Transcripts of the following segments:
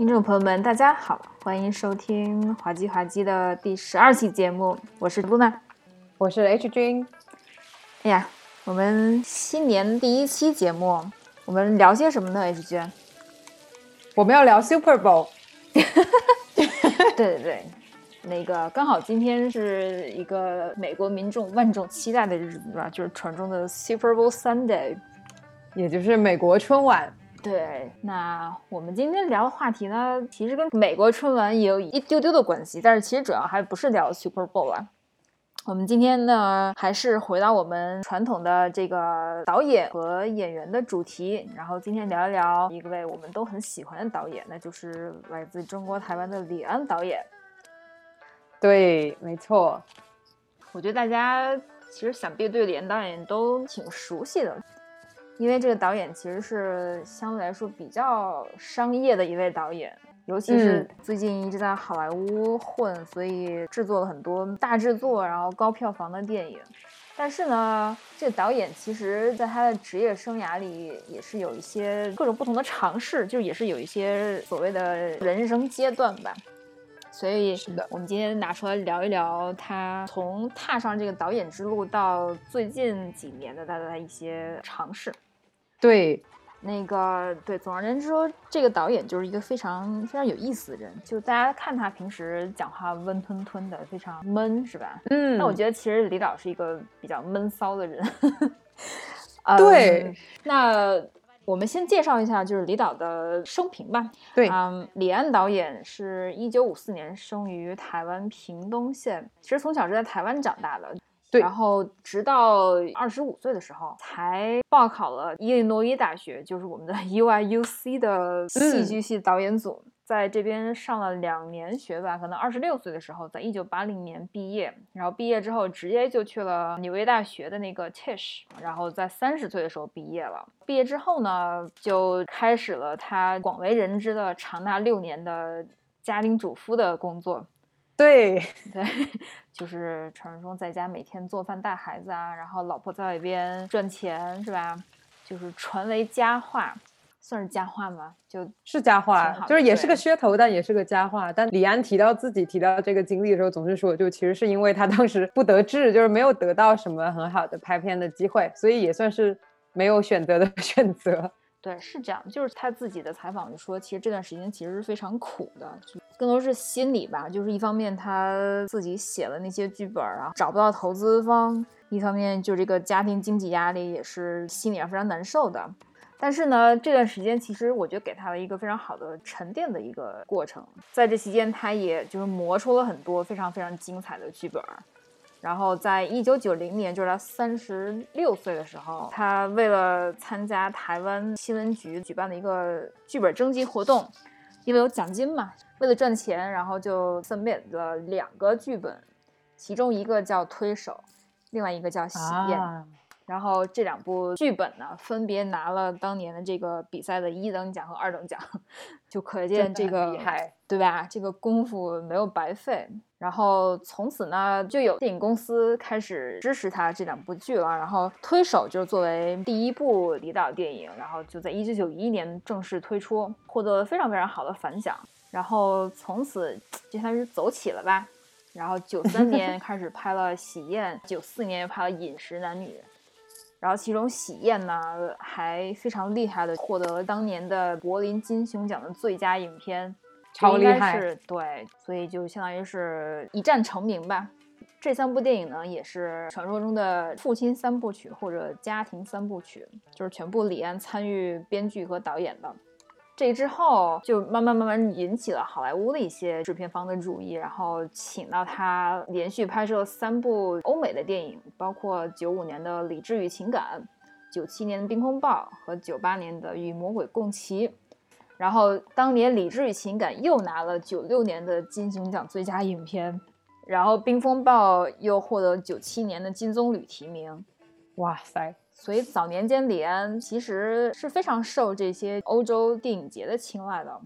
听众朋友们，大家好，欢迎收听滑稽滑稽的第十二期节目，我是露娜，我是 H 君。哎呀，我们新年第一期节目，我们聊些什么呢？H 君，我们要聊 Super Bowl。对对对，那个刚好今天是一个美国民众万众期待的日子吧，就是传说中的 Super Bowl Sunday，也就是美国春晚。对，那我们今天聊的话题呢，其实跟美国春晚也有一丢丢的关系，但是其实主要还不是聊 Super Bowl 啊。我们今天呢，还是回到我们传统的这个导演和演员的主题，然后今天聊一聊一位我们都很喜欢的导演，那就是来自中国台湾的李安导演。对，没错。我觉得大家其实想必对李安导演都挺熟悉的。因为这个导演其实是相对来说比较商业的一位导演，尤其是最近一直在好莱坞混，所以制作了很多大制作，然后高票房的电影。但是呢，这个导演其实在他的职业生涯里也是有一些各种不同的尝试，就也是有一些所谓的人生阶段吧。所以是的，我们今天拿出来聊一聊他从踏上这个导演之路到最近几年的他的一些尝试。对，那个对，总而言之说，这个导演就是一个非常非常有意思的人。就大家看他平时讲话温吞吞的，非常闷，是吧？嗯。那我觉得其实李导是一个比较闷骚的人。对。那我们先介绍一下，就是李导的生平吧。对。嗯，李安导演是一九五四年生于台湾屏东县，其实从小是在台湾长大的。然后直到二十五岁的时候，才报考了伊利诺伊大学，就是我们的 U I U C 的戏剧系导演组，在这边上了两年学吧。可能二十六岁的时候，在一九八零年毕业，然后毕业之后直接就去了纽约大学的那个 Tisch，然后在三十岁的时候毕业了。毕业之后呢，就开始了他广为人知的长达六年的家庭主夫的工作。对对，就是传说中在家每天做饭带孩子啊，然后老婆在外边赚钱是吧？就是传为佳话，算是佳话吗？就是佳话，就是也是个噱头，但也是个佳话。但李安提到自己提到这个经历的时候，总是说，就其实是因为他当时不得志，就是没有得到什么很好的拍片的机会，所以也算是没有选择的 选择。对，是这样，就是他自己的采访就说，其实这段时间其实是非常苦的，更多是心理吧。就是一方面他自己写了那些剧本啊，找不到投资方；一方面就这个家庭经济压力也是心里上非常难受的。但是呢，这段时间其实我觉得给他了一个非常好的沉淀的一个过程，在这期间他也就是磨出了很多非常非常精彩的剧本。然后，在一九九零年，就是他三十六岁的时候，他为了参加台湾新闻局举办的一个剧本征集活动，因为有奖金嘛，为了赚钱，然后就 submit 了两个剧本，其中一个叫《推手》，另外一个叫《喜宴》。然后这两部剧本呢，分别拿了当年的这个比赛的一等奖和二等奖，就可见这个厉害，对吧？这个功夫没有白费。然后从此呢，就有电影公司开始支持他这两部剧了。然后《推手》就是作为第一部离岛电影，然后就在一九九一年正式推出，获得了非常非常好的反响。然后从此就算是走起了吧。然后九三年开始拍了《喜宴》，九四年又拍了《饮食男女》。然后其中《喜宴》呢还非常厉害的获得了当年的柏林金熊奖的最佳影片，超厉害，对，所以就相当于是一战成名吧。这三部电影呢也是传说中的父亲三部曲或者家庭三部曲，就是全部李安参与编剧和导演的。这之后就慢慢慢慢引起了好莱坞的一些制片方的注意，然后请到他连续拍摄三部欧美的电影，包括九五年的《理智与情感》，九七年的《冰风暴》和九八年的《与魔鬼共骑》。然后当年《理智与情感》又拿了九六年的金熊奖最佳影片，然后《冰风暴》又获得九七年的金棕榈提名。哇塞！所以早年间，李安其实是非常受这些欧洲电影节的青睐的。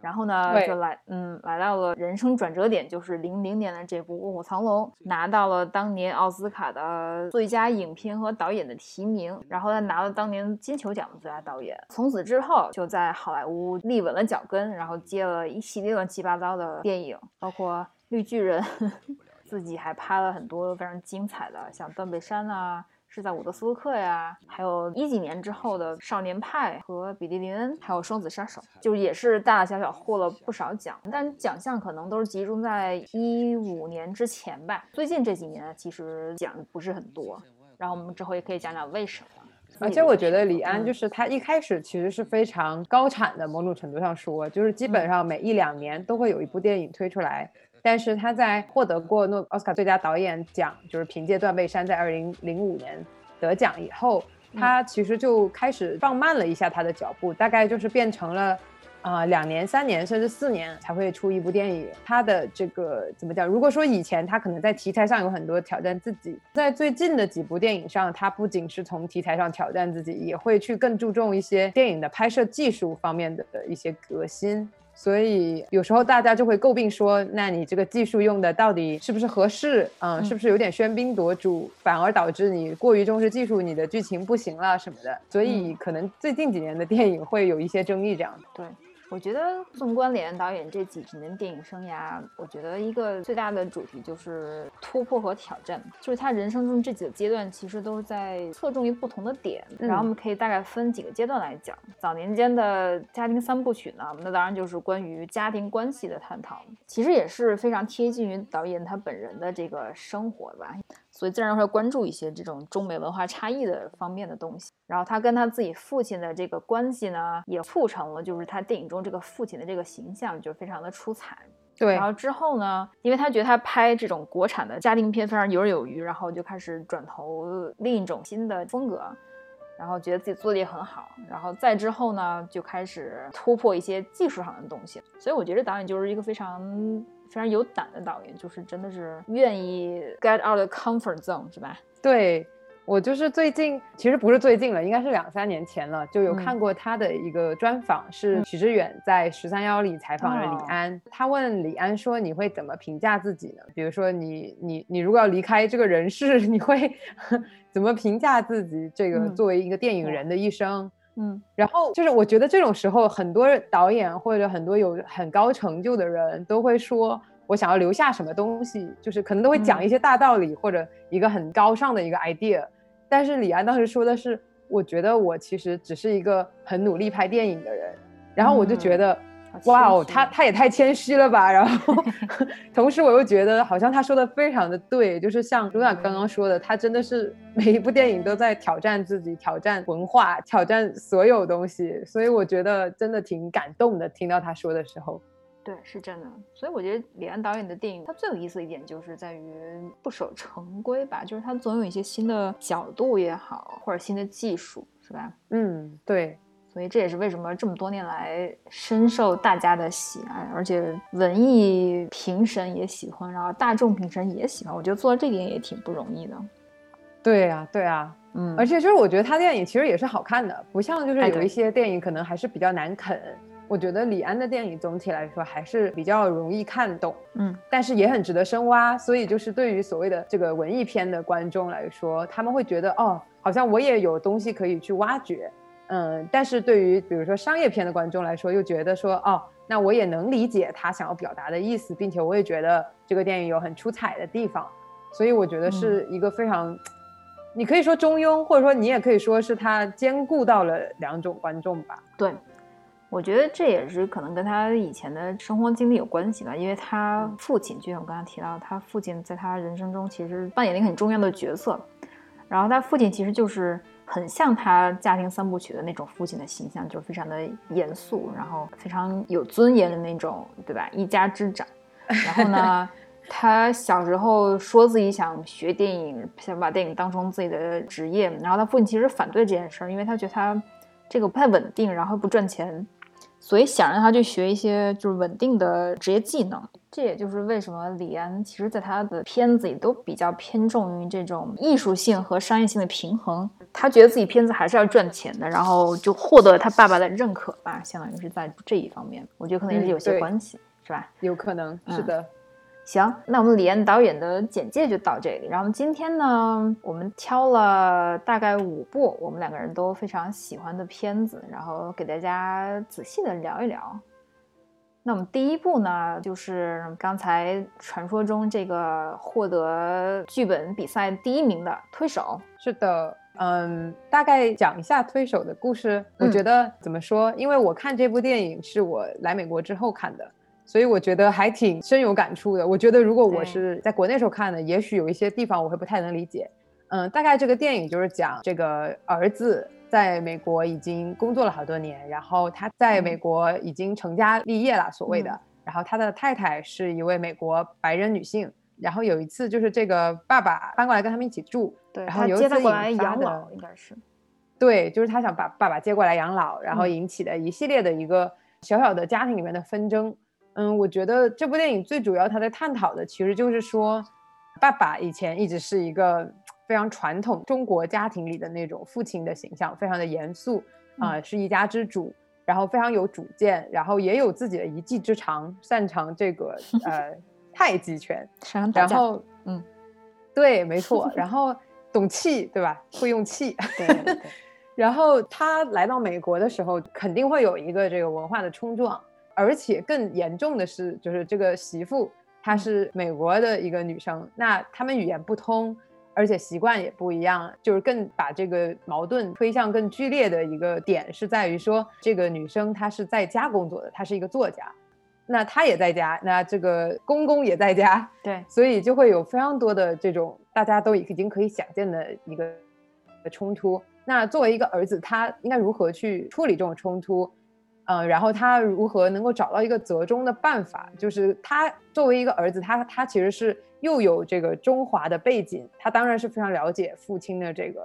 然后呢，就来嗯来到了人生转折点，就是零零年的这部《卧虎藏龙》，拿到了当年奥斯卡的最佳影片和导演的提名，然后他拿了当年金球奖的最佳导演。从此之后，就在好莱坞立稳了脚跟，然后接了一系列乱七八糟的电影，包括《绿巨人 》，自己还拍了很多非常精彩的，像《断背山》啊。是在伍德斯托克呀，还有一几年之后的《少年派》和《比利林恩》，还有《双子杀手》，就也是大大小小获了不少奖，但奖项可能都是集中在一五年之前吧。最近这几年其实奖不是很多，然后我们之后也可以讲讲为什么。而且我觉得李安就是他一开始其实是非常高产的，某种程度上说，就是基本上每一两年都会有一部电影推出来。但是他在获得过诺奥斯卡最佳导演奖，就是凭借《断背山》在二零零五年得奖以后，他其实就开始放慢了一下他的脚步，大概就是变成了，啊两年、三年甚至四年才会出一部电影。他的这个怎么讲？如果说以前他可能在题材上有很多挑战自己，在最近的几部电影上，他不仅是从题材上挑战自己，也会去更注重一些电影的拍摄技术方面的一些革新。所以有时候大家就会诟病说，那你这个技术用的到底是不是合适？嗯，是不是有点喧宾夺主，反而导致你过于重视技术，你的剧情不行了什么的？所以可能最近几年的电影会有一些争议这样的。对。我觉得纵观李安导演这几十年电影生涯，我觉得一个最大的主题就是突破和挑战。就是他人生中这几个阶段，其实都是在侧重于不同的点。然后我们可以大概分几个阶段来讲。早年间的家庭三部曲呢，那当然就是关于家庭关系的探讨，其实也是非常贴近于导演他本人的这个生活吧。所以自然会关注一些这种中美文化差异的方面的东西。然后他跟他自己父亲的这个关系呢，也促成了就是他电影中这个父亲的这个形象就非常的出彩。对。然后之后呢，因为他觉得他拍这种国产的家庭片非常游刃有余，然后就开始转投另一种新的风格，然后觉得自己做的也很好。然后再之后呢，就开始突破一些技术上的东西。所以我觉得导演就是一个非常。非常有胆的导演，就是真的是愿意 get out of comfort zone，是吧？对我就是最近，其实不是最近了，应该是两三年前了，就有看过他的一个专访，是许知远在十三幺里采访了李安。他问李安说：“你会怎么评价自己呢？比如说你你你如果要离开这个人世，你会 怎么评价自己？这个作为一个电影人的一生？”嗯，然后就是我觉得这种时候，很多导演或者很多有很高成就的人都会说，我想要留下什么东西，就是可能都会讲一些大道理或者一个很高尚的一个 idea。但是李安当时说的是，我觉得我其实只是一个很努力拍电影的人。然后我就觉得。哇哦，他他也太谦虚了吧！然后，同时我又觉得好像他说的非常的对，就是像卢娜刚刚说的，他真的是每一部电影都在挑战自己，挑战文化，挑战所有东西。所以我觉得真的挺感动的，听到他说的时候。对，是真的。所以我觉得李安导演的电影，他最有意思的一点就是在于不守成规吧，就是他总有一些新的角度也好，或者新的技术，是吧？嗯，对。所以这也是为什么这么多年来深受大家的喜爱，而且文艺评审也喜欢，然后大众评审也喜欢。我觉得做到这点也挺不容易的。对呀，对啊，嗯，而且就是我觉得他电影其实也是好看的，不像就是有一些电影可能还是比较难啃。我觉得李安的电影总体来说还是比较容易看懂，嗯，但是也很值得深挖。所以就是对于所谓的这个文艺片的观众来说，他们会觉得哦，好像我也有东西可以去挖掘。嗯，但是对于比如说商业片的观众来说，又觉得说哦，那我也能理解他想要表达的意思，并且我也觉得这个电影有很出彩的地方，所以我觉得是一个非常，你可以说中庸，或者说你也可以说是他兼顾到了两种观众吧。对，我觉得这也是可能跟他以前的生活经历有关系吧，因为他父亲就像我刚才提到，他父亲在他人生中其实扮演了一个很重要的角色，然后他父亲其实就是。很像他家庭三部曲的那种父亲的形象，就是非常的严肃，然后非常有尊严的那种，对吧？一家之长。然后呢，他小时候说自己想学电影，想把电影当成自己的职业。然后他父亲其实反对这件事儿，因为他觉得他这个不太稳定，然后不赚钱。所以想让他去学一些就是稳定的职业技能。这也就是为什么李安其实在他的片子里都比较偏重于这种艺术性和商业性的平衡。他觉得自己片子还是要赚钱的，然后就获得他爸爸的认可吧，相当于是在这一方面，我觉得可能也是有些关系，是吧？有可能是的。行，那我们李安导演的简介就到这里。然后今天呢，我们挑了大概五部我们两个人都非常喜欢的片子，然后给大家仔细的聊一聊。那我们第一部呢，就是刚才传说中这个获得剧本比赛第一名的《推手》。是的，嗯，大概讲一下《推手》的故事。我觉得怎么说？因为我看这部电影是我来美国之后看的。所以我觉得还挺深有感触的。我觉得如果我是在国内时候看的，也许有一些地方我会不太能理解。嗯，大概这个电影就是讲这个儿子在美国已经工作了好多年，然后他在美国已经成家立业了，所谓的。然后他的太太是一位美国白人女性。然后有一次就是这个爸爸搬过来跟他们一起住，对，然后接他过来养老，应该是。对，就是他想把爸爸接过来养老，然后引起的一系列的一个小小的家庭里面的纷争。嗯，我觉得这部电影最主要，他在探讨的其实就是说，爸爸以前一直是一个非常传统中国家庭里的那种父亲的形象，非常的严肃啊，是一家之主，然后非常有主见，然后也有自己的一技之长，擅长这个呃太极拳，然后嗯，对，没错，然后懂气，对吧？会用气，对，然后他来到美国的时候，肯定会有一个这个文化的冲撞。而且更严重的是，就是这个媳妇她是美国的一个女生，那他们语言不通，而且习惯也不一样，就是更把这个矛盾推向更剧烈的一个点是在于说，这个女生她是在家工作的，她是一个作家，那她也在家，那这个公公也在家，对，所以就会有非常多的这种大家都已经可以想见的一个冲突。那作为一个儿子，他应该如何去处理这种冲突？嗯，然后他如何能够找到一个折中的办法？就是他作为一个儿子，他他其实是又有这个中华的背景，他当然是非常了解父亲的这个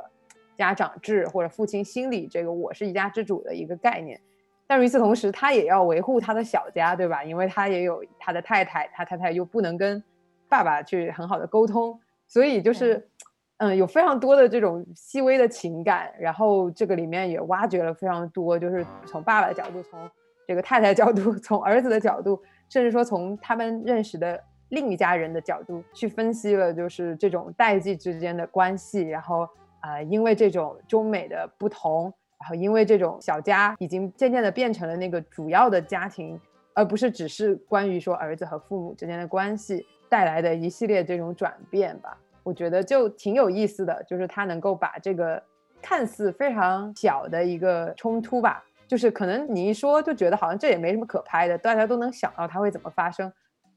家长制或者父亲心里这个我是一家之主的一个概念。但与此同时，他也要维护他的小家，对吧？因为他也有他的太太，他太太又不能跟爸爸去很好的沟通，所以就是。嗯，有非常多的这种细微的情感，然后这个里面也挖掘了非常多，就是从爸爸的角度，从这个太太角度，从儿子的角度，甚至说从他们认识的另一家人的角度去分析了，就是这种代际之间的关系，然后啊，因为这种中美的不同，然后因为这种小家已经渐渐的变成了那个主要的家庭，而不是只是关于说儿子和父母之间的关系带来的一系列这种转变吧。我觉得就挺有意思的，就是他能够把这个看似非常小的一个冲突吧，就是可能你一说就觉得好像这也没什么可拍的，大家都能想到它会怎么发生。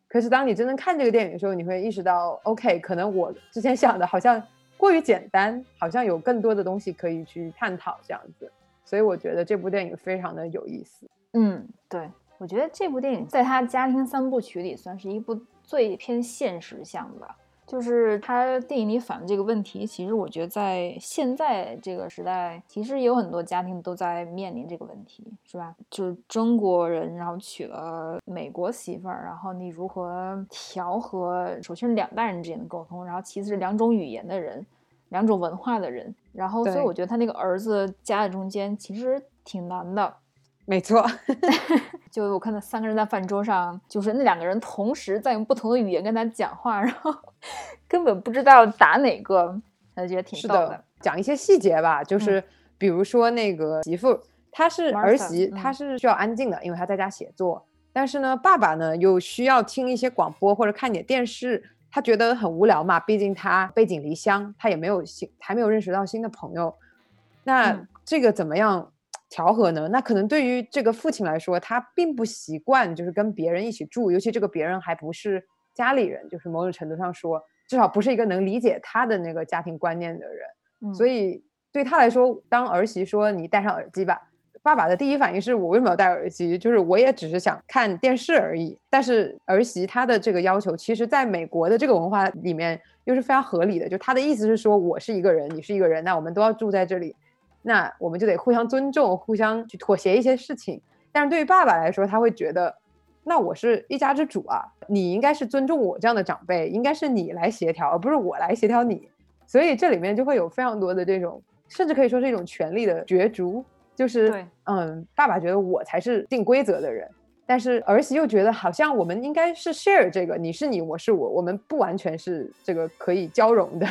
可是当你真正看这个电影的时候，你会意识到，OK，可能我之前想的好像过于简单，好像有更多的东西可以去探讨这样子。所以我觉得这部电影非常的有意思。嗯，对，我觉得这部电影在他家庭三部曲里算是一部最偏现实向的。就是他电影里反映这个问题，其实我觉得在现在这个时代，其实有很多家庭都在面临这个问题，是吧？就是中国人，然后娶了美国媳妇儿，然后你如何调和？首先是两代人之间的沟通，然后其次是两种语言的人，两种文化的人，然后所以我觉得他那个儿子夹在中间，其实挺难的。没错，就我看到三个人在饭桌上，就是那两个人同时在用不同的语言跟他讲话，然后根本不知道打哪个，他就觉得挺逗的。讲一些细节吧，就是比如说那个媳妇，她是儿媳，她是需要安静的，因为她在家写作。但是呢，爸爸呢又需要听一些广播或者看点电视，他觉得很无聊嘛，毕竟他背井离乡，他也没有新，还没有认识到新的朋友。那这个怎么样？调和呢？那可能对于这个父亲来说，他并不习惯，就是跟别人一起住，尤其这个别人还不是家里人，就是某种程度上说，至少不是一个能理解他的那个家庭观念的人。所以对他来说，当儿媳说你戴上耳机吧，爸爸的第一反应是我为什么要戴耳机？就是我也只是想看电视而已。但是儿媳她的这个要求，其实在美国的这个文化里面又是非常合理的。就他的意思是说，我是一个人，你是一个人，那我们都要住在这里。那我们就得互相尊重，互相去妥协一些事情。但是对于爸爸来说，他会觉得，那我是一家之主啊，你应该是尊重我这样的长辈，应该是你来协调，而不是我来协调你。所以这里面就会有非常多的这种，甚至可以说是一种权力的角逐，就是嗯，爸爸觉得我才是定规则的人，但是儿媳又觉得好像我们应该是 share 这个，你是你，我是我，我们不完全是这个可以交融的。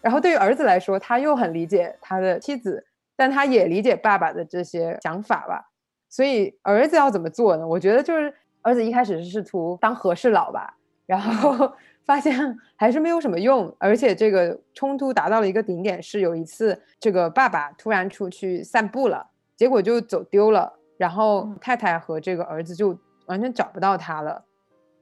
然后对于儿子来说，他又很理解他的妻子，但他也理解爸爸的这些想法吧。所以儿子要怎么做呢？我觉得就是儿子一开始是试图当和事佬吧，然后 发现还是没有什么用，而且这个冲突达到了一个顶点，是有一次这个爸爸突然出去散步了，结果就走丢了，然后太太和这个儿子就完全找不到他了。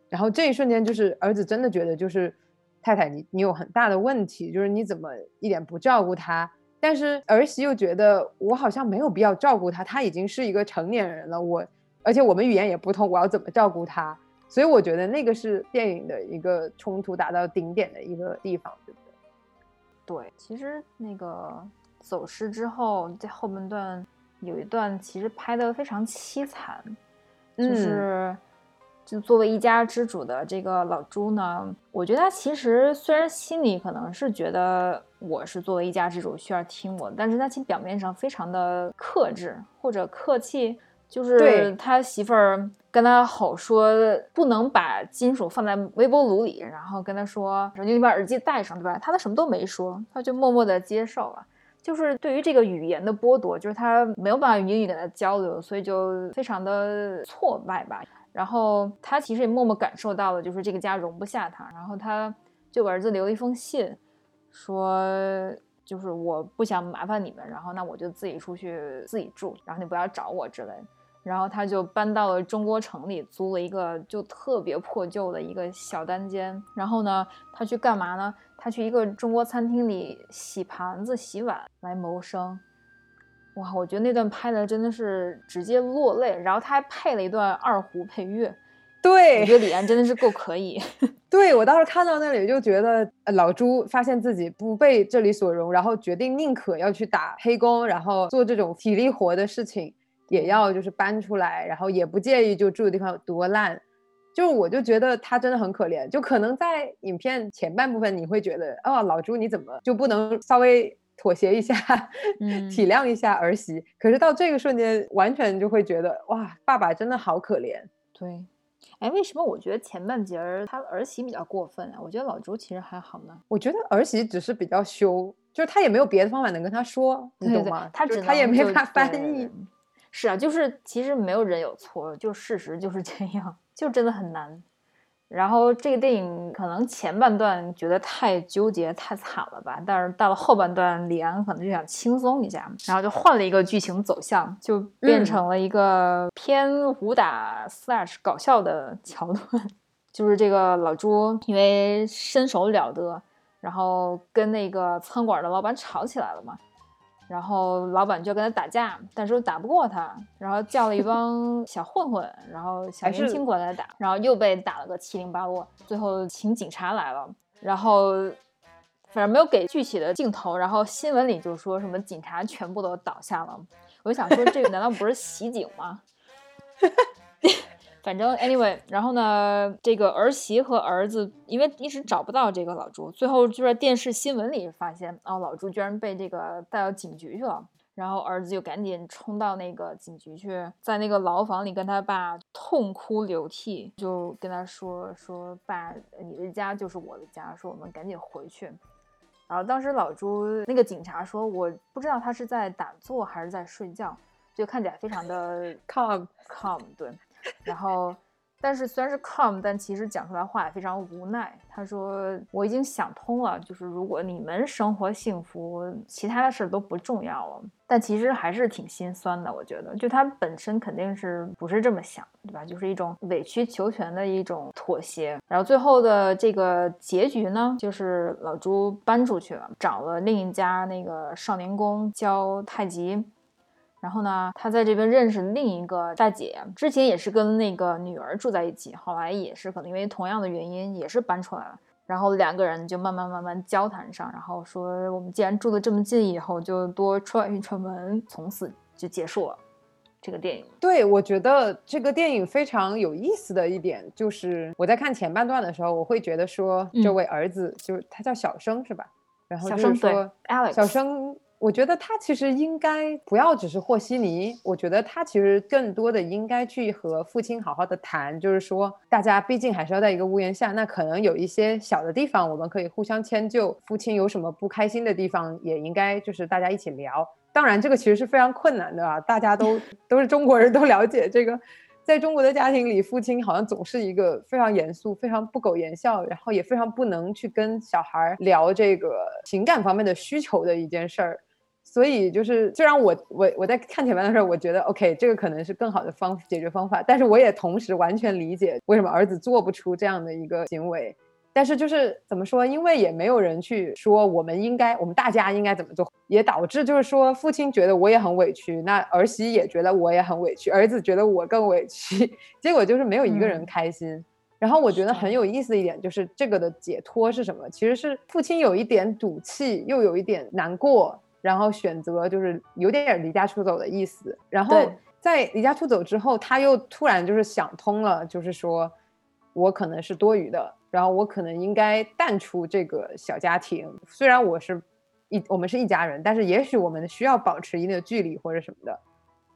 然后这一瞬间，就是儿子真的觉得就是。太太，你你有很大的问题，就是你怎么一点不照顾他？但是儿媳又觉得我好像没有必要照顾他，他已经是一个成年人了，我而且我们语言也不通，我要怎么照顾他？所以我觉得那个是电影的一个冲突达到顶点的一个地方，对不对？对，其实那个走失之后，在后半段有一段其实拍的非常凄惨，就是。就作为一家之主的这个老朱呢，我觉得他其实虽然心里可能是觉得我是作为一家之主需要听我，但是他其实表面上非常的克制或者客气，就是他媳妇儿跟他吼说不能把金属放在微波炉里，然后跟他说，说你把耳机戴上，对吧？他他什么都没说，他就默默的接受了。就是对于这个语言的剥夺，就是他没有办法用英语跟他交流，所以就非常的挫败吧。然后他其实也默默感受到了，就是这个家容不下他。然后他就给儿子留了一封信，说就是我不想麻烦你们，然后那我就自己出去自己住，然后你不要找我之类。然后他就搬到了中国城里，租了一个就特别破旧的一个小单间。然后呢，他去干嘛呢？他去一个中国餐厅里洗盘子、洗碗来谋生。哇，我觉得那段拍的真的是直接落泪，然后他还配了一段二胡配乐。对，我觉得李安真的是够可以。对我当时看到那里就觉得，老朱发现自己不被这里所容，然后决定宁可要去打黑工，然后做这种体力活的事情，也要就是搬出来，然后也不介意就住的地方有多烂。就我就觉得他真的很可怜，就可能在影片前半部分你会觉得，哦，老朱你怎么就不能稍微？妥协一下，体谅一下儿媳。可是到这个瞬间，完全就会觉得哇，爸爸真的好可怜。对，哎，为什么我觉得前半截儿他儿媳比较过分啊？我觉得老朱其实还好呢。我觉得儿媳只是比较羞，就是他也没有别的方法能跟他说，你懂吗？他他也没法翻译。是啊，就是其实没有人有错，就事实就是这样，就真的很难。然后这个电影可能前半段觉得太纠结、太惨了吧，但是到了后半段，李安可能就想轻松一下，然后就换了一个剧情走向，就变成了一个偏武打 slash 搞笑的桥段，就是这个老朱因为身手了得，然后跟那个餐馆的老板吵起来了嘛。然后老板就跟他打架，但是又打不过他，然后叫了一帮小混混，然后小年轻过来打，然后又被打了个七零八落。最后请警察来了，然后反正没有给具体的镜头，然后新闻里就说什么警察全部都倒下了。我就想说，这个难道不是袭警吗？反正 anyway，然后呢，这个儿媳和儿子因为一直找不到这个老朱，最后就在电视新闻里发现，哦，老朱居然被这个带到警局去了。然后儿子就赶紧冲到那个警局去，在那个牢房里跟他爸痛哭流涕，就跟他说说爸，你的家就是我的家，说我们赶紧回去。然后当时老朱那个警察说，我不知道他是在打坐还是在睡觉，就看起来非常的 calm calm，对。然后，但是虽然是 calm，但其实讲出来话也非常无奈。他说：“我已经想通了，就是如果你们生活幸福，其他的事都不重要了。”但其实还是挺心酸的。我觉得，就他本身肯定是不是这么想，对吧？就是一种委曲求全的一种妥协。然后最后的这个结局呢，就是老朱搬出去了，找了另一家那个少年宫教太极。然后呢，他在这边认识另一个大姐，之前也是跟那个女儿住在一起，后来也是可能因为同样的原因，也是搬出来了。然后两个人就慢慢慢慢交谈上，然后说我们既然住的这么近，以后就多串一串门，从此就结束了。这个电影。对，我觉得这个电影非常有意思的一点就是，我在看前半段的时候，我会觉得说，这位儿子就是他叫小生是吧？然后就是说小生。我觉得他其实应该不要只是和稀泥，我觉得他其实更多的应该去和父亲好好的谈，就是说大家毕竟还是要在一个屋檐下，那可能有一些小的地方我们可以互相迁就，父亲有什么不开心的地方也应该就是大家一起聊。当然这个其实是非常困难的啊，大家都 都是中国人都了解这个，在中国的家庭里，父亲好像总是一个非常严肃、非常不苟言笑，然后也非常不能去跟小孩聊这个情感方面的需求的一件事儿。所以就是，虽然我我我在看前面的时候，我觉得 OK，这个可能是更好的方解决方法，但是我也同时完全理解为什么儿子做不出这样的一个行为。但是就是怎么说，因为也没有人去说我们应该，我们大家应该怎么做，也导致就是说，父亲觉得我也很委屈，那儿媳也觉得我也很委屈，儿子觉得我更委屈，结果就是没有一个人开心。然后我觉得很有意思的一点就是这个的解脱是什么？其实是父亲有一点赌气，又有一点难过。然后选择就是有点离家出走的意思。然后在离家出走之后，他又突然就是想通了，就是说我可能是多余的，然后我可能应该淡出这个小家庭。虽然我是一我们是一家人，但是也许我们需要保持一定的距离或者什么的。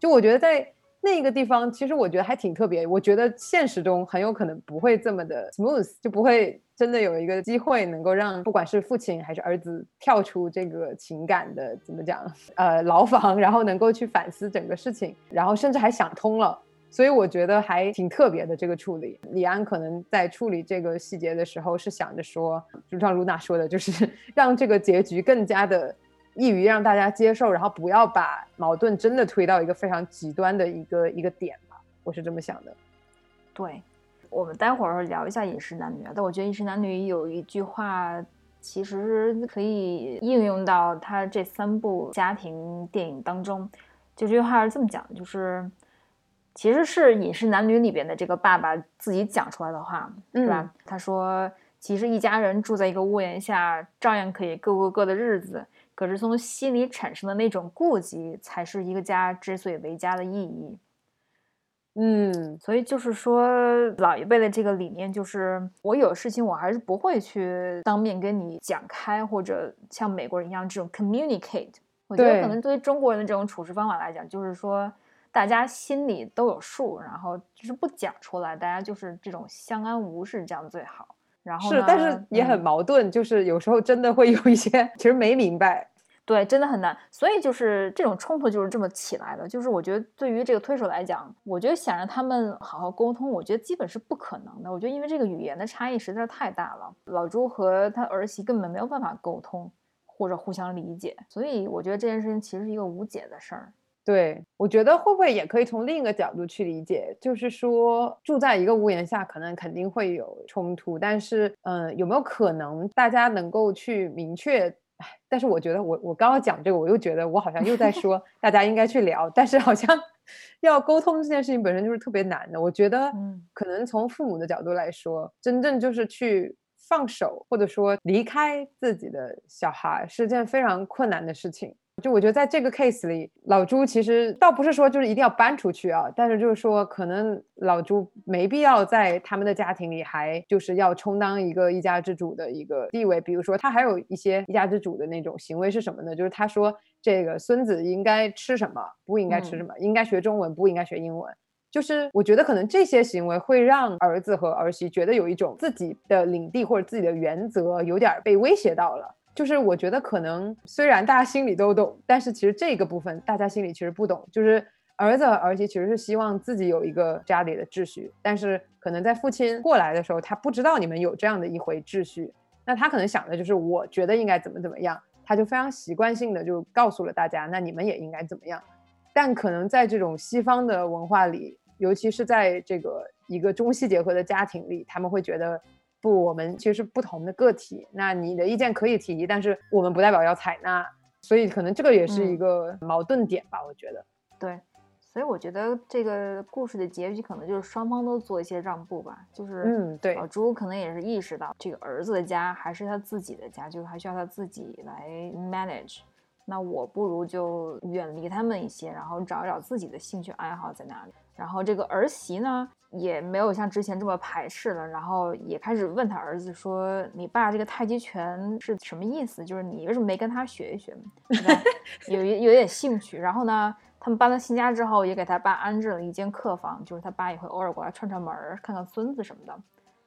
就我觉得在那个地方，其实我觉得还挺特别。我觉得现实中很有可能不会这么的 smooth，就不会。真的有一个机会能够让不管是父亲还是儿子跳出这个情感的怎么讲呃牢房，然后能够去反思整个事情，然后甚至还想通了，所以我觉得还挺特别的这个处理。李安可能在处理这个细节的时候是想着说，就像露娜说的，就是 让这个结局更加的易于让大家接受，然后不要把矛盾真的推到一个非常极端的一个一个点吧，我是这么想的。对。我们待会儿聊一下《饮食男女》，但我觉得《饮食男女》有一句话，其实可以应用到他这三部家庭电影当中。就这句话是这么讲的，就是其实是《饮食男女》里边的这个爸爸自己讲出来的话，是吧？他说：“其实一家人住在一个屋檐下，照样可以各过各的日子。可是从心里产生的那种顾忌，才是一个家之所以为家的意义。”嗯，所以就是说，老一辈的这个理念就是，我有事情我还是不会去当面跟你讲开，或者像美国人一样这种 communicate。我觉得可能对于中国人的这种处事方法来讲，就是说大家心里都有数，然后就是不讲出来，大家就是这种相安无事，这样最好。然后是，但是也很矛盾，就是有时候真的会有一些其实没明白。对，真的很难，所以就是这种冲突就是这么起来的。就是我觉得对于这个推手来讲，我觉得想让他们好好沟通，我觉得基本是不可能的。我觉得因为这个语言的差异实在是太大了，老朱和他儿媳根本没有办法沟通或者互相理解，所以我觉得这件事情其实是一个无解的事儿。对，我觉得会不会也可以从另一个角度去理解，就是说住在一个屋檐下，可能肯定会有冲突，但是嗯，有没有可能大家能够去明确？但是我觉得，我我刚刚讲这个，我又觉得我好像又在 说大家应该去聊，但是好像 要沟通这件事情本身就是特别难的。我觉得，可能从父母的角度来说，真正就是去放手，或者说离开自己的小孩，是件非常困难的事情。就我觉得，在这个 case 里，老朱其实倒不是说就是一定要搬出去啊，但是就是说，可能老朱没必要在他们的家庭里还就是要充当一个一家之主的一个地位。比如说，他还有一些一家之主的那种行为是什么呢？就是他说这个孙子应该吃什么，不应该吃什么，应该学中文，不应该学英文。就是我觉得可能这些行为会让儿子和儿媳觉得有一种自己的领地或者自己的原则有点被威胁到了。就是我觉得可能虽然大家心里都懂，但是其实这个部分大家心里其实不懂。就是儿子和儿媳其实是希望自己有一个家里的秩序，但是可能在父亲过来的时候，他不知道你们有这样的一回秩序，那他可能想的就是我觉得应该怎么怎么样，他就非常习惯性的就告诉了大家，那你们也应该怎么样。但可能在这种西方的文化里，尤其是在这个一个中西结合的家庭里，他们会觉得。不，我们其实是不同的个体。那你的意见可以提，但是我们不代表要采纳，所以可能这个也是一个矛盾点吧。我觉得，对，所以我觉得这个故事的结局可能就是双方都做一些让步吧。就是，嗯，对，老朱可能也是意识到这个儿子的家还是他自己的家，就是还需要他自己来 manage。那我不如就远离他们一些，然后找一找自己的兴趣爱好在哪里。然后这个儿媳呢，也没有像之前这么排斥了，然后也开始问他儿子说：“你爸这个太极拳是什么意思？就是你为什么没跟他学一学有有点兴趣。然后呢，他们搬到新家之后，也给他爸安置了一间客房，就是他爸也会偶尔过来串串门儿，看看孙子什么的。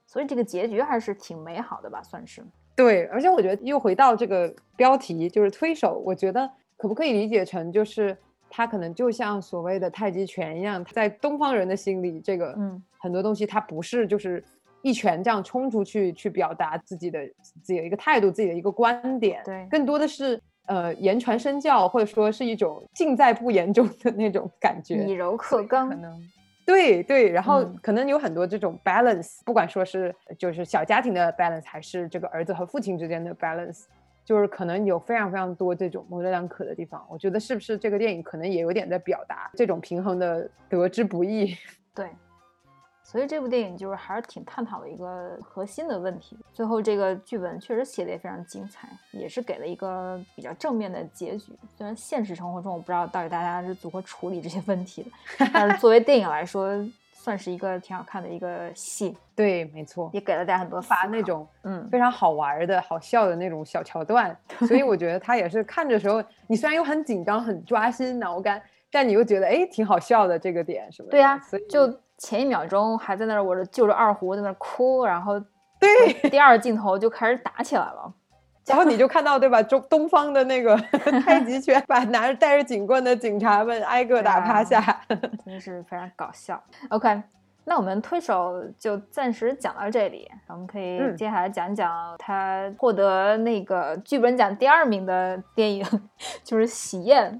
所以这个结局还是挺美好的吧，算是。对，而且我觉得又回到这个标题，就是推手。我觉得可不可以理解成，就是他可能就像所谓的太极拳一样，在东方人的心里，这个嗯。很多东西它不是就是一拳这样冲出去去表达自己的自己的一个态度、自己的一个观点，对，更多的是呃言传身教，或者说是一种尽在不言中的那种感觉，以柔。克刚，可能。对对，然后可能有很多这种 balance，不管说是就是小家庭的 balance，还是这个儿子和父亲之间的 balance，就是可能有非常非常多这种模棱两可的地方。我觉得是不是这个电影可能也有点在表达这种平衡的得之不易？对。所以这部电影就是还是挺探讨的一个核心的问题。最后这个剧本确实写的也非常精彩，也是给了一个比较正面的结局。虽然现实生活中我不知道到底大家是如何处理这些问题的，但是作为电影来说，算是一个挺好看的一个戏。对，没错，也给了大家很多发那种嗯非常好玩的好笑的那种小桥段。所以我觉得他也是看着时候，你虽然又很紧张、很抓心挠肝，但你又觉得哎挺好笑的这个点是吧？对呀，所以就。前一秒钟还在那儿，我就着二胡在那儿哭，然后对，第二镜头就开始打起来了，然后你就看到对吧？中东方的那个 太极拳，把拿着带着警棍的警察们挨个打趴下，真的是非常搞笑。OK，那我们推手就暂时讲到这里，我们可以接下来讲讲他获得那个剧本奖第二名的电影，就是《喜宴》。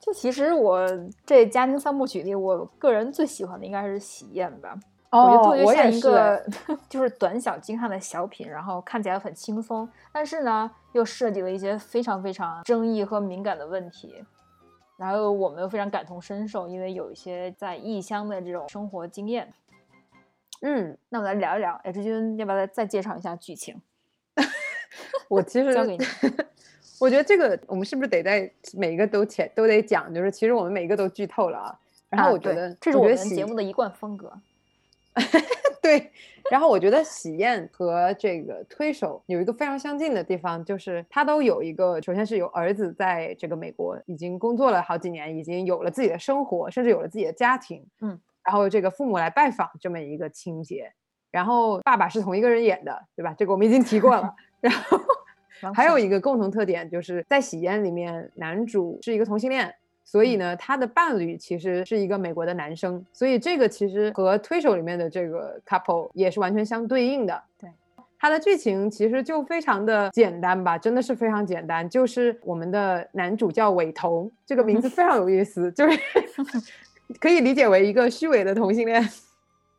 就其实我这家庭三部曲里，我个人最喜欢的应该是《喜宴》吧。我觉得特别像一个 就是短小精悍的小品，然后看起来很轻松，但是呢又涉及了一些非常非常争议和敏感的问题，然后我们又非常感同身受，因为有一些在异乡的这种生活经验。嗯，那我们来聊一聊，H 君要不要再再介绍一下剧情？我其实交给你。我觉得这个我们是不是得在每一个都前都得讲？就是其实我们每一个都剧透了啊。然后我觉得这是我们节目的一贯风格。对。然后我觉得喜宴和这个推手有一个非常相近的地方，就是他都有一个，首先是有儿子在这个美国已经工作了好几年，已经有了自己的生活，甚至有了自己的家庭。嗯。然后这个父母来拜访这么一个情节，然后爸爸是同一个人演的，对吧？这个我们已经提过了。然后。还有一个共同特点，就是在《喜宴》里面，男主是一个同性恋，所以呢，他的伴侣其实是一个美国的男生，所以这个其实和推手里面的这个 couple 也是完全相对应的。对，它的剧情其实就非常的简单吧，真的是非常简单，就是我们的男主叫韦彤，这个名字非常有意思，就是 可以理解为一个虚伪的同性恋。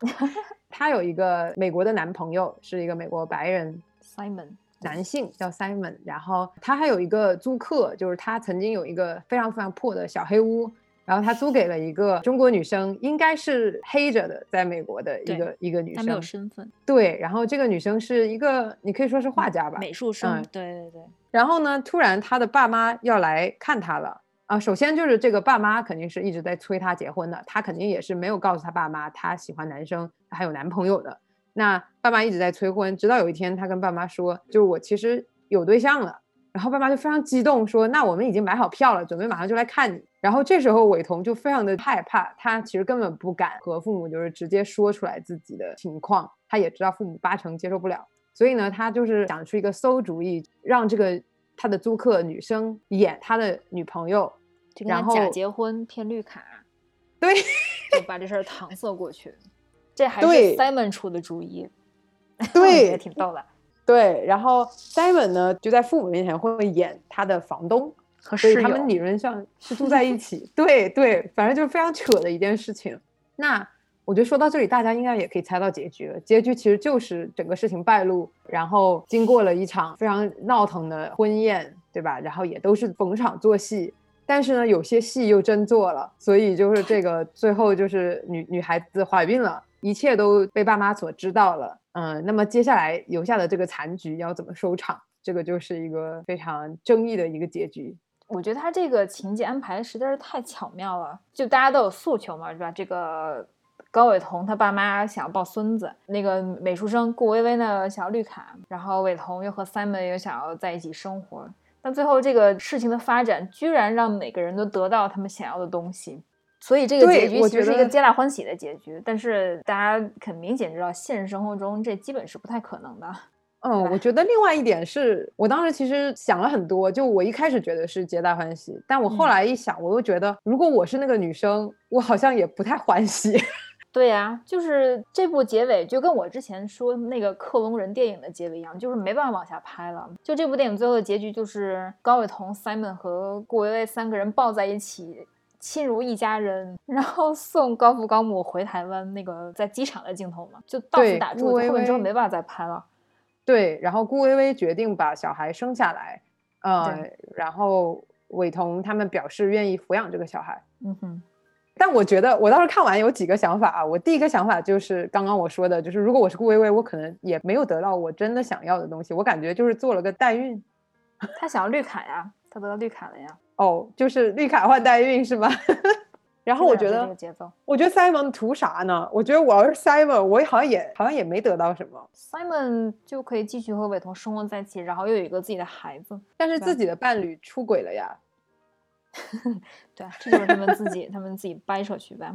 他有一个美国的男朋友，是一个美国白人 Simon。男性叫 Simon，然后他还有一个租客，就是他曾经有一个非常非常破的小黑屋，然后他租给了一个中国女生，应该是黑着的，在美国的一个一个女生，她没有身份。对，然后这个女生是一个，你可以说是画家吧，美术生。对对对。然后呢，突然他的爸妈要来看他了啊！首先就是这个爸妈肯定是一直在催他结婚的，他肯定也是没有告诉他爸妈他喜欢男生，还有男朋友的。那爸妈一直在催婚，直到有一天，他跟爸妈说，就是我其实有对象了。然后爸妈就非常激动，说：“那我们已经买好票了，准备马上就来看你。”然后这时候伟彤就非常的害怕，他其实根本不敢和父母就是直接说出来自己的情况，他也知道父母八成接受不了，所以呢，他就是想出一个馊主意，让这个他的租客女生演他的女朋友，然后假结婚骗绿卡，对，就把这事儿搪塞过去。这还是 Simon 出的主意，对，也挺逗的。对，然后 Simon 呢，就在父母面前会演他的房东和室友，他们理论上是住在一起。对对，反正就是非常扯的一件事情。那我觉得说到这里，大家应该也可以猜到结局了。结局其实就是整个事情败露，然后经过了一场非常闹腾的婚宴，对吧？然后也都是逢场作戏。但是呢，有些戏又真做了，所以就是这个最后就是女女孩子怀孕了。一切都被爸妈所知道了，嗯，那么接下来留下的这个残局要怎么收场？这个就是一个非常争议的一个结局。我觉得他这个情节安排实在是太巧妙了，就大家都有诉求嘛，是吧？这个高伟彤他爸妈想要抱孙子，那个美术生顾薇薇呢想要绿卡，然后伟彤又和 Simon 又想要在一起生活，但最后这个事情的发展居然让每个人都得到他们想要的东西，所以这个结局其实是一个皆大欢喜的结局。但是大家很明显知道，现实生活中这基本是不太可能的。嗯，我觉得另外一点是我当时其实想了很多，就我一开始觉得是皆大欢喜，但我后来一想，我又觉得如果我是那个女生，我好像也不太欢喜。对呀，就是这部结尾就跟我之前说那个克隆人电影的结尾一样，就是没办法往下拍了。就这部电影最后的结局就是高伟彤、Simon 和顾维维三个人抱在一起，亲如一家人，然后送高父高母回台湾。那个在机场的镜头嘛，就到此打住，后面之后没办法再拍了。对，然后顾薇薇决定把小孩生下来，呃，然后伟彤他们表示愿意抚养这个小孩。嗯哼，但我觉得我当时看完有几个想法啊。我第一个想法就是刚刚我说的，就是如果我是顾薇薇，我可能也没有得到我真的想要的东西，我感觉就是做了个代孕。他想要绿卡呀，他得到绿卡了呀。哦，就是绿卡换代孕是吧？然后我觉得，我觉得 Simon 图啥呢？我觉得我要是 Simon，我好像也好像也没得到什么。Simon 就可以继续和伟彤生活在一起，然后又有一个自己的孩子。但是自己的伴侣出轨了呀。对，这就是他们自己他们自己掰扯去呗。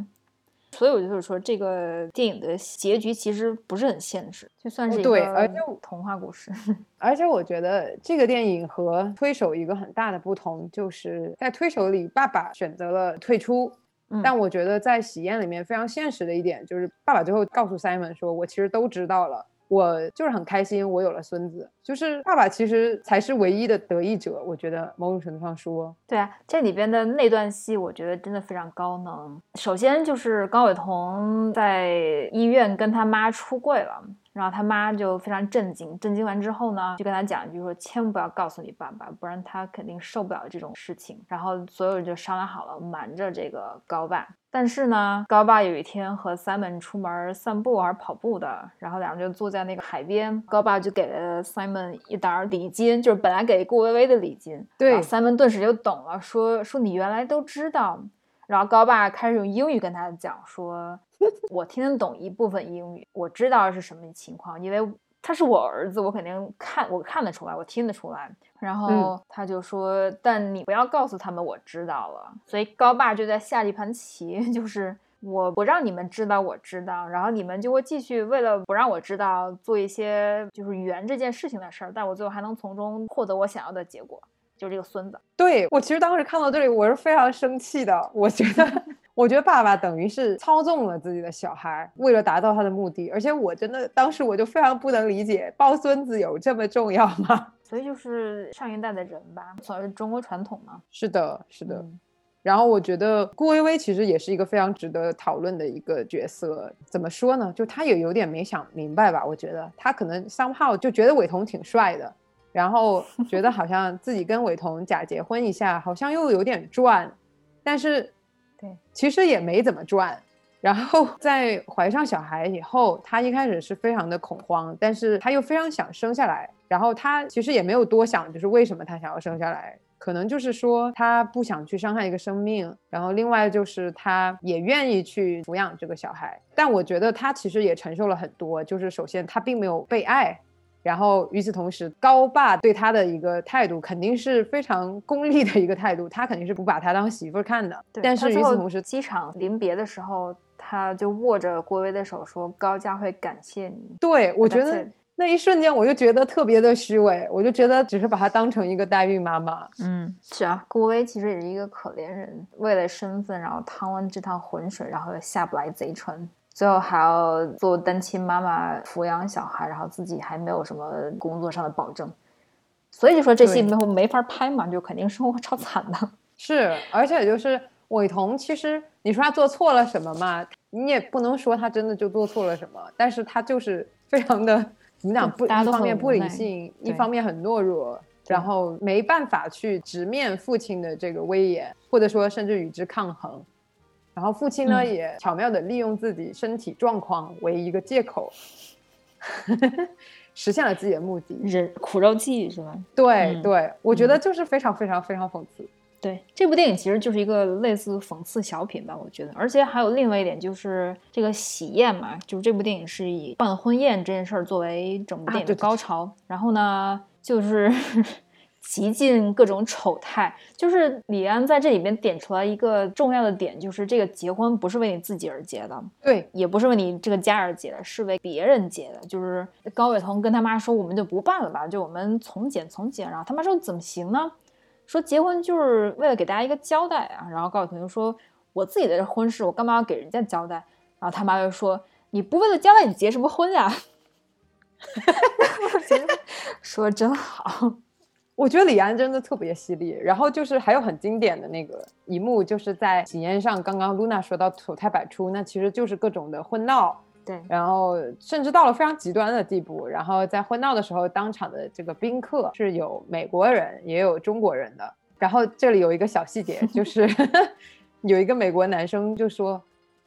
所以我就是说，这个电影的结局其实不是很现实，就算是一个童话故事。而且我觉得这个电影和推手一个很大的不同，就是在推手里，爸爸选择了退出。但我觉得在喜宴里面非常现实的一点就是，爸爸最后告诉 Simon 说：“我其实都知道了，我就是很开心，我有了孙子。”就是爸爸其实才是唯一的得益者。我觉得某种程度上说，对啊，这里边的那段戏，我觉得真的非常高能。首先就是高伟彤在医院跟他妈出柜了。然后他妈就非常震惊，震惊完之后呢，就跟他讲一句说：“千万不要告诉你爸爸，不然他肯定受不了这种事情。”然后所有人就商量好了，瞒着这个高爸。但是呢，高爸有一天和 Simon 出门散步还是跑步的，然后两人就坐在那个海边，高爸就给了 Simon 一沓礼金，就是本来给顾薇薇的礼金。对，Simon 顿时就懂了，说说你原来都知道。然后高爸开始用英语跟他讲说。我听得懂一部分英语，我知道是什么情况，因为他是我儿子，我肯定看我看得出来，我听得出来。然后他就说：“但你不要告诉他们我知道了。”所以高爸就在下一盘棋，就是我不让你们知道我知道，然后你们就会继续为了不让我知道做一些就是圆这件事情的事儿，但我最后还能从中获得我想要的结果，就是这个孙子。对我其实当时看到这里，我是非常生气的，我觉得。我觉得爸爸等于是操纵了自己的小孩，为了达到他的目的。而且我真的当时我就非常不能理解，抱孙子有这么重要吗？所以就是上一代的人吧，所谓中国传统嘛。是的，是的。然后我觉得顾薇薇其实也是一个非常值得讨论的一个角色。怎么说呢？就他也有点没想明白吧？我觉得他可能 somehow 就觉得伟彤挺帅的，然后觉得好像自己跟伟彤假结婚一下，好像又有点赚，但是。对，其实也没怎么赚。然后 在怀上小孩以后，他一开始是非常的恐慌，但是他又非常想生下来。然后他其实也没有多想，就是为什么他想要生下来，可能就是说他不想去伤害一个生命。然后另外就是他也愿意去抚养这个小孩。但我觉得他其实也承受了很多，就是首先他并没有被爱。然后与此同时，高爸对他的一个态度肯定是非常功利的一个态度，他肯定是不把他当媳妇看的。但是与此同时，机场临别的时候，他就握着郭威的手说：“高家会感谢你。”对我觉得那一瞬间，我就觉得特别的虚伪，我就觉得只是把她当成一个代孕妈妈。嗯，是啊，郭薇其实也是一个可怜人，为了身份，然后趟完这趟浑水，然后又下不来贼船。最后还要做单亲妈妈抚养小孩，然后自己还没有什么工作上的保证，所以就说这戏没没法拍嘛，就肯定生活超惨的。是，而且就是伟彤，其实你说他做错了什么嘛？你也不能说他真的就做错了什么，但是他就是非常的怎么讲？不，一方面不理性，一方面很懦弱，然后没办法去直面父亲的这个威严，或者说甚至与之抗衡。然后父亲呢，也巧妙的利用自己身体状况为一个借口，实现了自己的目的。人苦肉计是吧？对对，我觉得就是非常非常非常讽刺。对，这部电影其实就是一个类似讽刺小品吧，我觉得。而且还有另外一点就是这个喜宴嘛，就是这部电影是以办婚宴这件事儿作为整部电影的高潮。然后呢，就是极尽各种丑态。就是李安在这里边点出来一个重要的点，就是这个结婚不是为你自己而结的，对，也不是为你这个家而结的，是为别人结的。就是高伟彤跟他妈说：“我们就不办了吧，就我们从简从简。”然后他妈说：“怎么行呢？”说结婚就是为了给大家一个交代啊，然后高伟彤就说：“我自己的婚事，我干嘛要给人家交代？”然后他妈就说：“你不为了交代，你结什么婚呀？” 说真好，我觉得李安真的特别犀利。然后就是还有很经典的那个一幕，就是在喜宴上，刚刚露娜说到丑态百出，那其实就是各种的婚闹。对，然后甚至到了非常极端的地步。然后在婚闹的时候，当场的这个宾客是有美国人，也有中国人的。然后这里有一个小细节，就是 有一个美国男生就说：“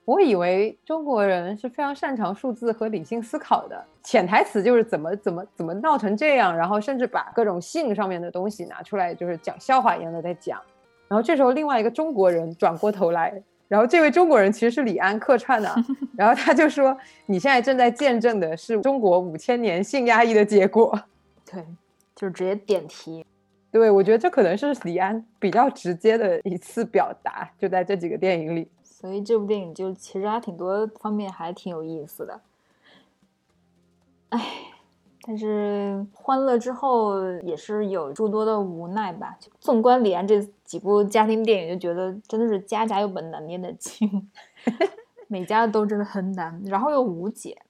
我以为中国人是非常擅长数字和理性思考的。”潜台词就是怎么怎么怎么闹成这样，然后甚至把各种性上面的东西拿出来，就是讲笑话一样的在讲。然后这时候另外一个中国人转过头来。然后这位中国人其实是李安客串的，然后他就说：“你现在正在见证的是中国五千年性压抑的结果。”对，就是直接点题。对，我觉得这可能是李安比较直接的一次表达，就在这几个电影里。所以这部电影就其实还挺多方面还挺有意思的。哎。但是欢乐之后也是有诸多的无奈吧。纵观李安这几部家庭电影，就觉得真的是家家有本难念的经，每家都真的很难，然后又无解。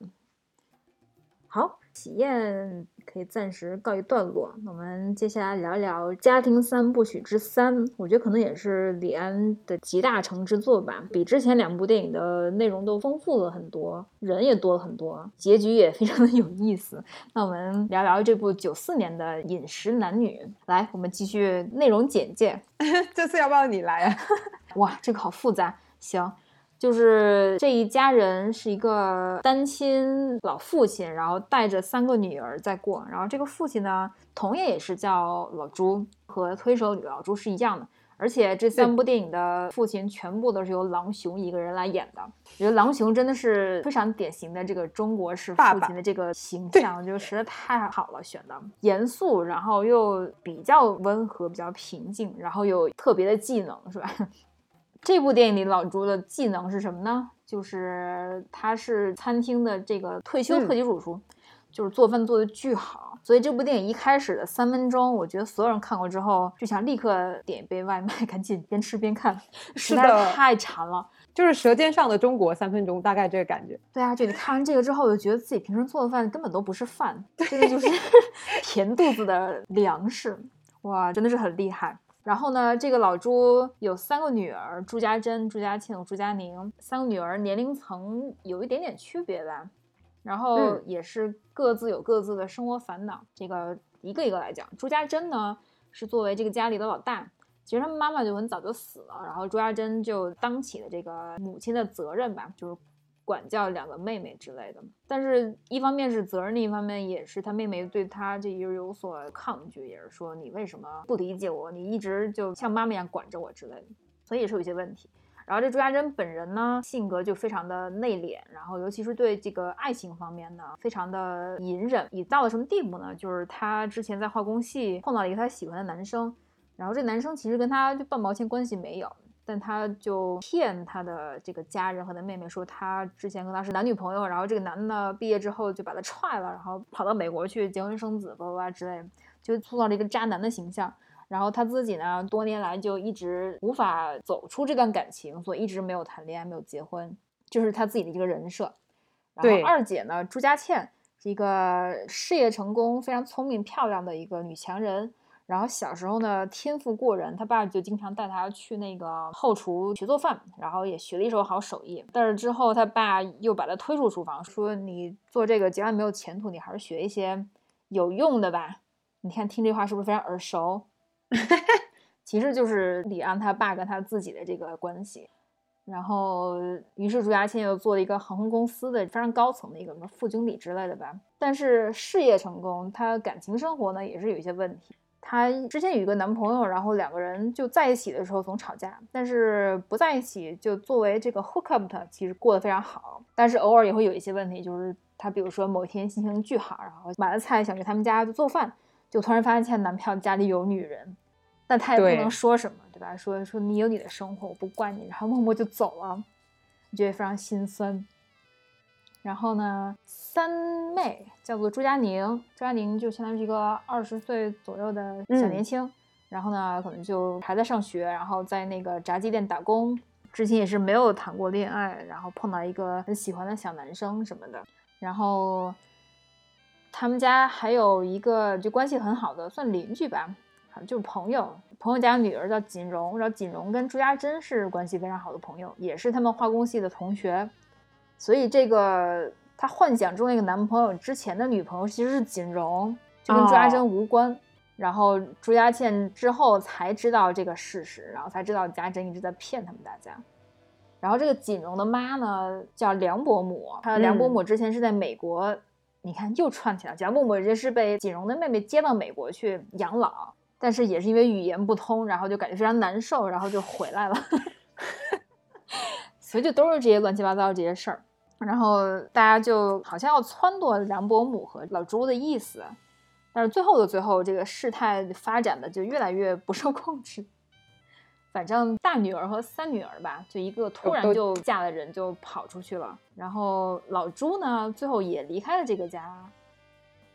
好。喜宴可以暂时告一段落，那我们接下来聊一聊《家庭三部曲之三》，我觉得可能也是李安的集大成之作吧，比之前两部电影的内容都丰富了很多，人也多了很多，结局也非常的有意思。那我们聊聊这部九四年的《饮食男女》，来，我们继续内容简介。这次要不要你来啊？哇，这个好复杂。行。就是这一家人是一个单亲老父亲，然后带着三个女儿在过。然后这个父亲呢，同样也是叫老朱，和推手女老朱是一样的。而且这三部电影的父亲全部都是由郎雄一个人来演的。我觉得郎雄真的是非常典型的这个中国式父亲的这个形象，我觉得实在太好了，选的严肃，然后又比较温和，比较平静，然后有特别的技能，是吧？这部电影里老朱的技能是什么呢？就是他是餐厅的这个退休特级主厨，就是做饭做的巨好。所以这部电影一开始的三分钟，我觉得所有人看过之后就想立刻点一杯外卖，赶紧边吃边看，实在太馋了。就是《舌尖上的中国》三分钟，大概这个感觉。对啊，就你看完这个之后，就觉得自己平时做的饭根本都不是饭，真的就是 填肚子的粮食。哇，真的是很厉害。然后呢，这个老朱有三个女儿，朱家珍、朱家庆、朱家宁。三个女儿年龄层有一点点区别吧，然后也是各自有各自的生活烦恼。这个一个一个来讲，朱家珍呢是作为这个家里的老大，其实他们妈妈就很早就死了，然后朱家珍就当起了这个母亲的责任吧，就是。管教两个妹妹之类的，但是一方面是责任，另一方面也是他妹妹对他这一有所抗拒，也是说你为什么不理解我？你一直就像妈妈一样管着我之类的，所以也是有一些问题。然后这朱家珍本人呢，性格就非常的内敛，然后尤其是对这个爱情方面呢，非常的隐忍。已到了什么地步呢？就是他之前在化工系碰到了一个他喜欢的男生，然后这男生其实跟他就半毛钱关系没有。但他就骗他的这个家人和他妹妹说，他之前跟他是男女朋友，然后这个男的毕业之后就把他踹了，然后跑到美国去结婚生子，叭叭叭之类，就塑造了一个渣男的形象。然后他自己呢，多年来就一直无法走出这段感情，所以一直没有谈恋爱，没有结婚，就是他自己的一个人设。然后二姐呢，朱家倩是一个事业成功、非常聪明漂亮的一个女强人。然后小时候呢，天赋过人，他爸就经常带他去那个后厨学做饭，然后也学了一手好手艺。但是之后他爸又把他推出厨房，说你做这个将来没有前途，你还是学一些有用的吧。你看听这话是不是非常耳熟？其实就是李安他爸跟他自己的这个关系。然后于是朱家倩又做了一个航空公司的非常高层的一个什么副经理之类的吧。但是事业成功，他感情生活呢也是有一些问题。她之前有一个男朋友，然后两个人就在一起的时候总吵架，但是不在一起就作为这个 hook up 其实过得非常好，但是偶尔也会有一些问题，就是她比如说某一天心情巨好，然后买了菜想去他们家做饭，就突然发现男票家里有女人，但她也不能说什么，对吧？说说你有你的生活，我不怪你，然后默默就走了，觉得非常心酸。然后呢，三妹叫做朱佳宁，朱佳宁就相当于一个二十岁左右的小年轻。然后呢，可能就还在上学，然后在那个炸鸡店打工。之前也是没有谈过恋爱，然后碰到一个很喜欢的小男生什么的。然后他们家还有一个就关系很好的，算邻居吧，就是朋友。朋友家女儿叫锦荣，然后锦荣跟朱家珍是关系非常好的朋友，也是他们化工系的同学。所以这个他幻想中那个男朋友之前的女朋友其实是锦荣，就跟朱家珍无关。然后朱家倩之后才知道这个事实，然后才知道家珍一直在骗他们大家。然后这个锦荣的妈呢叫梁伯母，她梁伯母之前是在美国，你看又串起来，梁伯母这是被锦荣的妹妹接到美国去养老，但是也是因为语言不通，然后就感觉非常难受，然后就回来了。所以就都是这些乱七八糟的这些事儿。然后大家就好像要撺掇梁伯母和老朱的意思，但是最后的最后，这个事态发展的就越来越不受控制。反正大女儿和三女儿吧，就一个突然就嫁了人就跑出去了。然后老朱呢，最后也离开了这个家，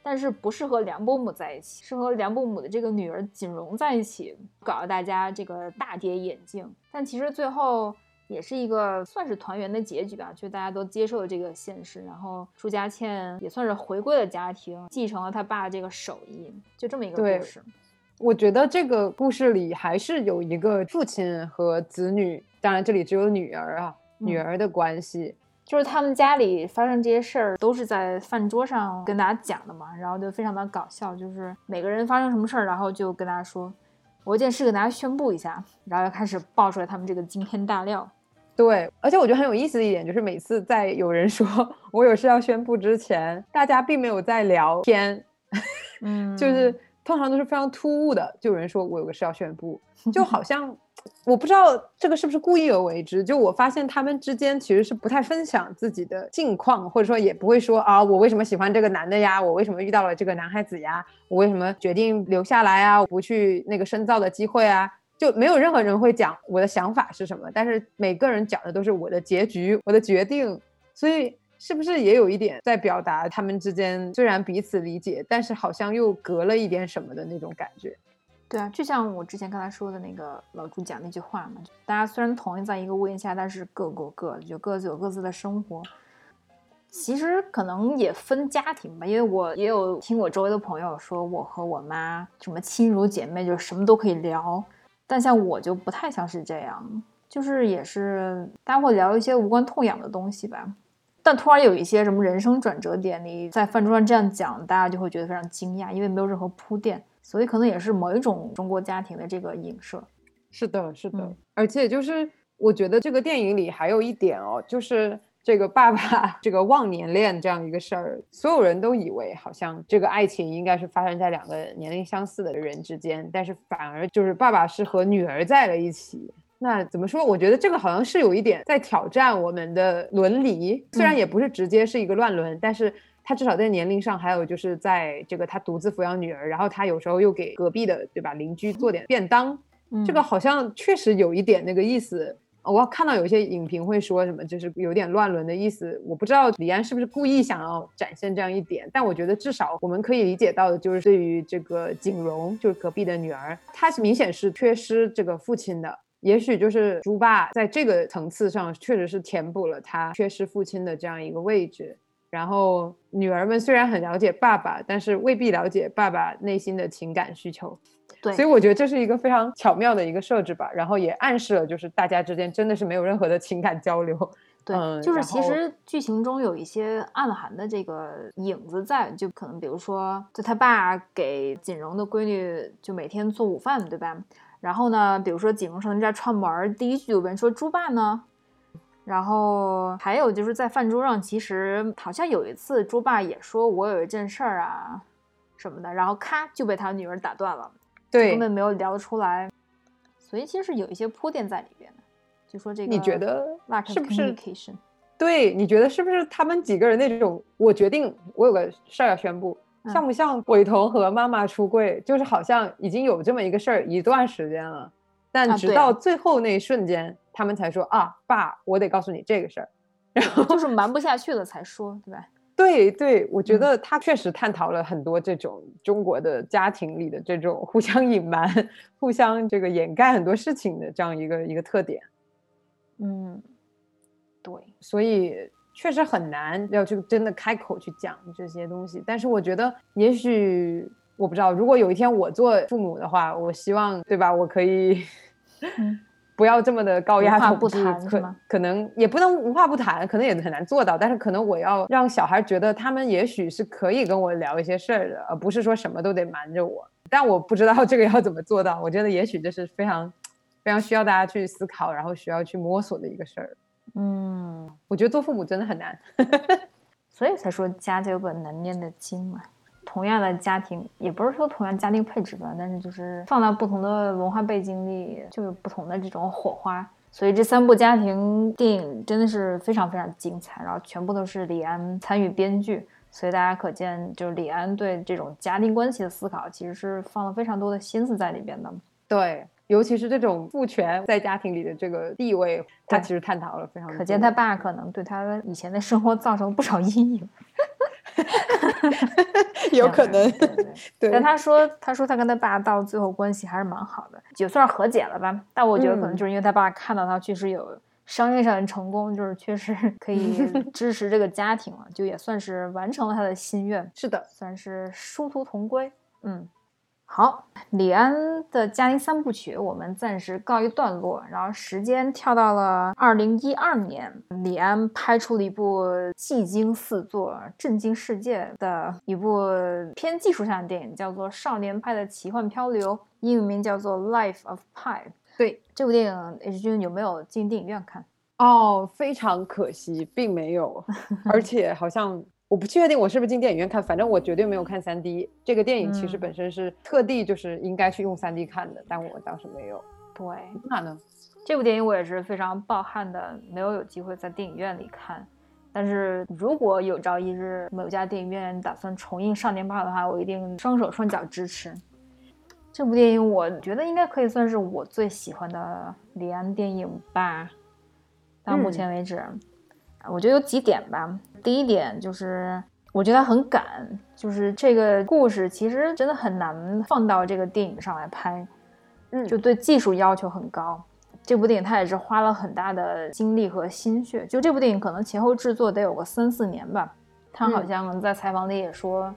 但是不是和梁伯母在一起，是和梁伯母的这个女儿锦荣在一起，搞得大家这个大跌眼镜。但其实最后。也是一个算是团圆的结局吧，就大家都接受了这个现实，然后朱家倩也算是回归了家庭，继承了他爸这个手艺，就这么一个故事。我觉得这个故事里还是有一个父亲和子女，当然这里只有女儿啊，女儿的关系，就是他们家里发生这些事儿都是在饭桌上跟大家讲的嘛，然后就非常的搞笑，就是每个人发生什么事儿，然后就跟大家说，我有件事给大家宣布一下，然后就开始爆出来他们这个惊天大料。对，而且我觉得很有意思的一点就是，每次在有人说我有事要宣布之前，大家并没有在聊天，嗯，就是通常都是非常突兀的，就有人说我有个事要宣布，就好像我不知道这个是不是故意而为之。就我发现他们之间其实是不太分享自己的近况，或者说也不会说啊，我为什么喜欢这个男的呀，我为什么遇到了这个男孩子呀，我为什么决定留下来啊，我不去那个深造的机会啊。就没有任何人会讲我的想法是什么，但是每个人讲的都是我的结局，我的决定，所以是不是也有一点在表达他们之间虽然彼此理解，但是好像又隔了一点什么的那种感觉？对啊，就像我之前刚才说的那个老朱讲那句话嘛，大家虽然同意在一个屋檐下，但是各过各的，就各自有各自的生活。其实可能也分家庭吧，因为我也有听我周围的朋友说，我和我妈什么亲如姐妹，就什么都可以聊。但像我就不太像是这样，就是也是大家会聊一些无关痛痒的东西吧。但突然有一些什么人生转折点，你在饭桌上这样讲，大家就会觉得非常惊讶，因为没有任何铺垫，所以可能也是某一种中国家庭的这个影射。是的，是的，而且就是我觉得这个电影里还有一点哦，就是。这个爸爸这个忘年恋这样一个事儿，所有人都以为好像这个爱情应该是发生在两个年龄相似的人之间，但是反而就是爸爸是和女儿在了一起。那怎么说？我觉得这个好像是有一点在挑战我们的伦理，虽然也不是直接是一个乱伦，但是他至少在年龄上，还有就是在这个他独自抚养女儿，然后他有时候又给隔壁的对吧邻居做点便当，这个好像确实有一点那个意思。我看到有些影评会说什么，就是有点乱伦的意思。我不知道李安是不是故意想要展现这样一点，但我觉得至少我们可以理解到的就是，对于这个景荣，就是隔壁的女儿，她是明显是缺失这个父亲的。也许就是朱爸在这个层次上确实是填补了他缺失父亲的这样一个位置。然后女儿们虽然很了解爸爸，但是未必了解爸爸内心的情感需求。对，所以我觉得这是一个非常巧妙的一个设置吧，然后也暗示了就是大家之间真的是没有任何的情感交流。对，就是其实剧情中有一些暗含的这个影子在，就可能比如说，就他爸给锦荣的闺女就每天做午饭，对吧？然后呢，比如说锦荣上人家串门，第一句就问说猪爸呢？然后还有就是在饭桌上，其实好像有一次猪爸也说我有一件事儿啊什么的，然后咔就被他女儿打断了。对，根本没有聊出来，所以其实是有一些铺垫在里边的。就说这个，你觉得是不是？对，你觉得是不是他们几个人那种？我决定，我有个事儿要宣布，像不像伟彤和妈妈出柜？就是好像已经有这么一个事儿一段时间了，但直到最后那一瞬间，他们才说啊，爸，我得告诉你这个事儿，然后就是瞒不下去了才说，对吧？对对，我觉得他确实探讨了很多这种中国的家庭里的这种互相隐瞒、互相这个掩盖很多事情的这样一个一个特点。嗯。对，所以确实很难要去真的开口去讲这些东西。但是我觉得，也许我不知道，如果有一天我做父母的话，我希望，对吧？我可以不要这么的高压统治，可可能也不能无话不谈，可能也很难做到。但是可能我要让小孩觉得，他们也许是可以跟我聊一些事儿的，而不是说什么都得瞒着我。但我不知道这个要怎么做到。我觉得也许这是非常非常需要大家去思考，然后需要去摸索的一个事儿。嗯，我觉得做父母真的很难，所以才说家家有本难念的经嘛。同样的家庭，也不是说同样家庭配置吧，但是就是放到不同的文化背景里，就有不同的这种火花。所以这三部家庭电影真的是非常非常精彩，然后全部都是李安参与编剧，所以大家可见，就是李安对这种家庭关系的思考，其实是放了非常多的心思在里边的。对。尤其是这种父权在家庭里的这个地位，他其实探讨了非常。可见他爸可能对他以前的生活造成了不少阴影。有可能。对。但他说，他说他跟他爸到最后关系还是蛮好的，也算是和解了吧。但我觉得可能就是因为他爸看到他确实有商业上的成功，就是确实 可以支持这个家庭了，就也算是完成了他的心愿。是的，算是殊途同归。嗯。好，李安的家庭三部曲我们暂时告一段落，然后时间跳到了二零一二年，李安拍出了一部技惊四座、震惊世界的一部偏技术上的电影，叫做《少年派的奇幻漂流》，英文名叫做《Life of Pi》。对，这部电影 H 君有没有进电影院看？哦，非常可惜，并没有，而且好像。我不确定我是不是进电影院看，反正我绝对没有看三 D。这个电影其实本身是特地就是应该去用三 D 看的，但我当时没有。对，那呢？这部电影我也是非常抱憾的，没有有机会在电影院里看。但是如果有朝一日某家电影院打算重映《少年派》的话，我一定双手双脚支持。这部电影我觉得应该可以算是我最喜欢的李安电影吧，到目前为止。我觉得有几点吧。第一点就是，我觉得很赶，就是这个故事其实真的很难放到这个电影上来拍，嗯，就对技术要求很高。这部电影他也是花了很大的精力和心血。就这部电影可能前后制作得有个三四年吧。他好像在采访里也说，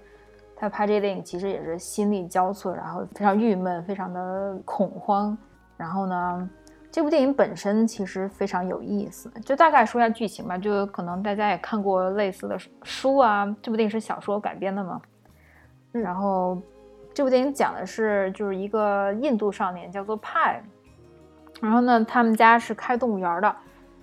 他拍这个电影其实也是心力交瘁，然后非常郁闷，非常的恐慌。然后呢？这部电影本身其实非常有意思，就大概说一下剧情吧。就可能大家也看过类似的书啊，这部电影是小说改编的嘛。然后这部电影讲的是，就是一个印度少年叫做派，然后呢，他们家是开动物园的，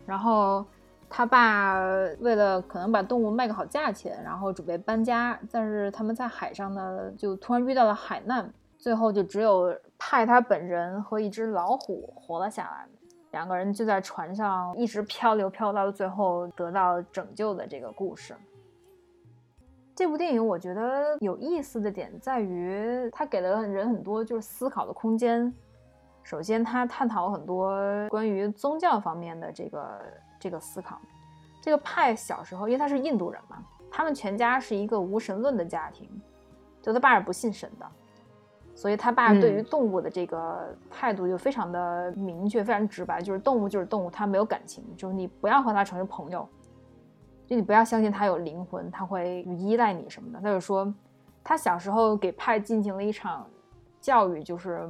然后他爸为了可能把动物卖个好价钱，然后准备搬家，但是他们在海上呢，就突然遇到了海难。最后就只有派他本人和一只老虎活了下来，两个人就在船上一直漂流，漂到了最后得到拯救的这个故事。这部电影我觉得有意思的点在于，它给了人很多就是思考的空间。首先，它探讨很多关于宗教方面的这个这个思考。这个派小时候，因为他是印度人嘛，他们全家是一个无神论的家庭，就他爸是不信神的。所以他爸对于动物的这个态度就非常的明确，非常直白，就是动物就是动物，它没有感情，就是你不要和它成为朋友，就你不要相信它有灵魂，它会依赖你什么的。他就说，他小时候给派进行了一场教育，就是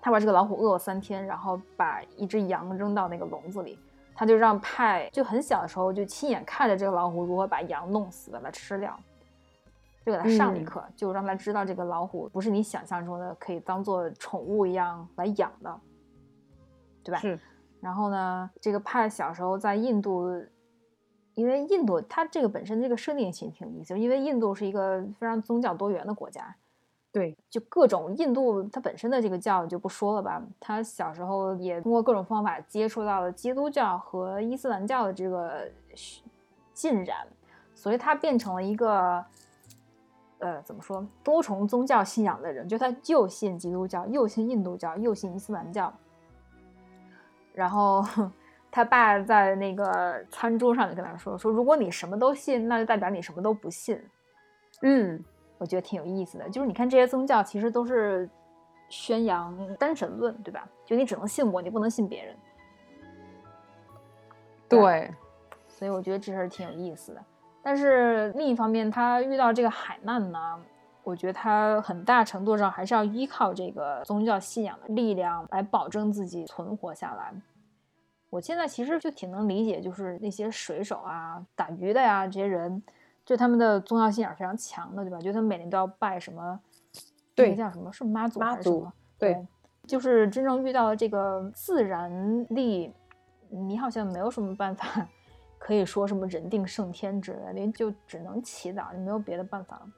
他把这个老虎饿了三天，然后把一只羊扔到那个笼子里，他就让派就很小的时候就亲眼看着这个老虎如何把羊弄死，把它吃掉。就给他上了一课，就让他知道这个老虎不是你想象中的可以当做宠物一样来养的，对吧？是。然后呢，这个派小时候在印度，因为印度它这个本身这个设定性挺有意思，因为印度是一个非常宗教多元的国家，对，就各种印度它本身的这个教就不说了吧，他小时候也通过各种方法接触到了基督教和伊斯兰教的这个浸染，所以他变成了一个，呃，怎么说多重宗教信仰的人，就他又信基督教，又信印度教，又信伊斯兰教。然后 他爸在那个餐桌上就跟他说：“说如果你什么都信，那就代表你什么都不信。”嗯。我觉得挺有意思的，就是你看这些宗教其实都是宣扬单神论，对吧？就你只能信我，你不能信别人。对，所以我觉得这事儿挺有意思的。但是另一方面，他遇到这个海难呢，我觉得他很大程度上还是要依靠这个宗教信仰的力量来保证自己存活下来。我现在其实就挺能理解，就是那些水手啊、打鱼的呀这些人。就他们的宗教信仰非常强的，对吧？就他们每年都要拜什么，对，叫什么？是妈祖还是什么？对，就是真正遇到这个自然力，你好像没有什么办法，可以说什么人定胜天之类的，就只能祈祷，就没有别的办法了。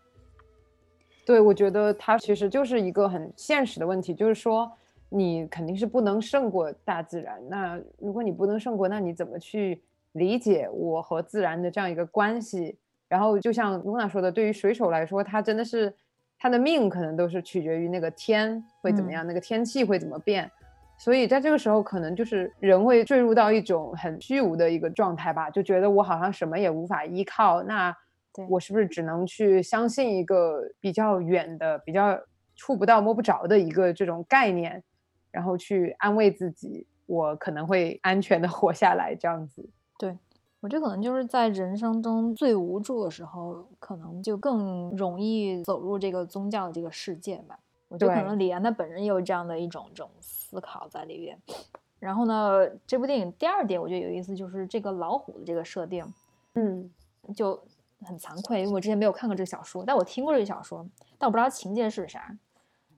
对，我觉得它其实就是一个很现实的问题，就是说你肯定是不能胜过大自然。那如果你不能胜过，那你怎么去理解我和自然的这样一个关系？然后就像露娜说的，对于水手来说，他真的是他的命可能都是取决于那个天会怎么样，那个天气会怎么变。所以在这个时候，可能就是人会坠入到一种很虚无的一个状态吧，就觉得我好像什么也无法依靠。那我是不是只能去相信一个比较远的、比较触不到、摸不着的一个这种概念，然后去安慰自己，我可能会安全的活下来这样子。对。我觉得可能就是在人生中最无助的时候，可能就更容易走入这个宗教的这个世界吧。我觉得可能李安他本人也有这样的一种这种思考在里边。然后呢，这部电影第二点我觉得有意思，就是这个老虎的这个设定，嗯，就很惭愧，因为我之前没有看过这个小说，但我听过这个小说，但我不知道情节是啥。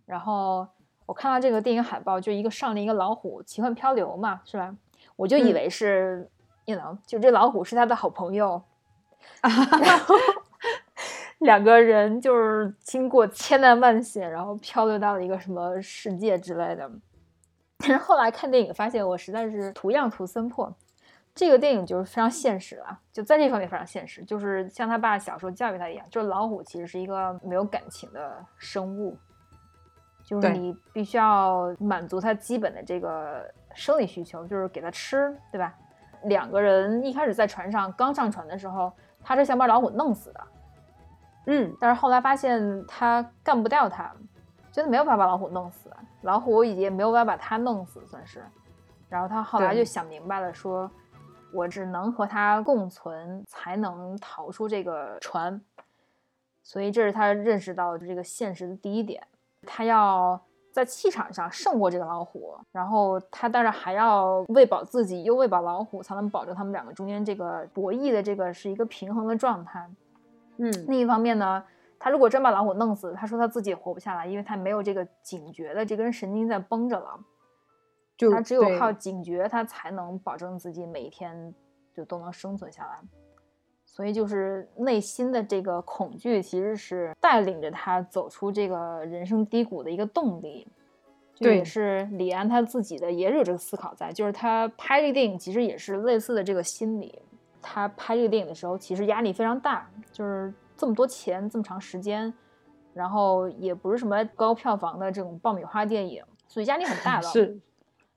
然后我看到这个电影海报，就一个上了一个老虎奇幻漂流嘛，是吧？我就以为是。you know，就这老虎是他的好朋友，然后 两个人就是经过千难万险，然后漂流到了一个什么世界之类的。但是后来看电影发现，我实在是图样图森破。这个电影就是非常现实了，就在这方面非常现实，就是像他爸小时候教育他一样，就是老虎其实是一个没有感情的生物，就是你必须要满足它基本的这个生理需求，就是给它吃，对吧？两个人一开始在船上刚上船的时候，他是想把老虎弄死的，嗯，但是后来发现他干不掉他，真的没有办法把老虎弄死，老虎已经没有办法把他弄死，算是。然后他后来就想明白了，说我只能和他共存，才能逃出这个船。所以这是他认识到这个现实的第一点，他要。在气场上胜过这个老虎，然后他当然还要喂饱自己，又喂饱老虎，才能保证他们两个中间这个博弈的这个是一个平衡的状态。嗯，另一方面呢，他如果真把老虎弄死，他说他自己也活不下来，因为他没有这个警觉的这根神经在绷着了。就他只有靠警觉，他才能保证自己每一天就都能生存下来。所以就是内心的这个恐惧，其实是带领着他走出这个人生低谷的一个动力。对，是李安他自己的也有这个思考在，就是他拍这个电影其实也是类似的这个心理。他拍这个电影的时候，其实压力非常大，就是这么多钱，这么长时间，然后也不是什么高票房的这种爆米花电影，所以压力很大的。是，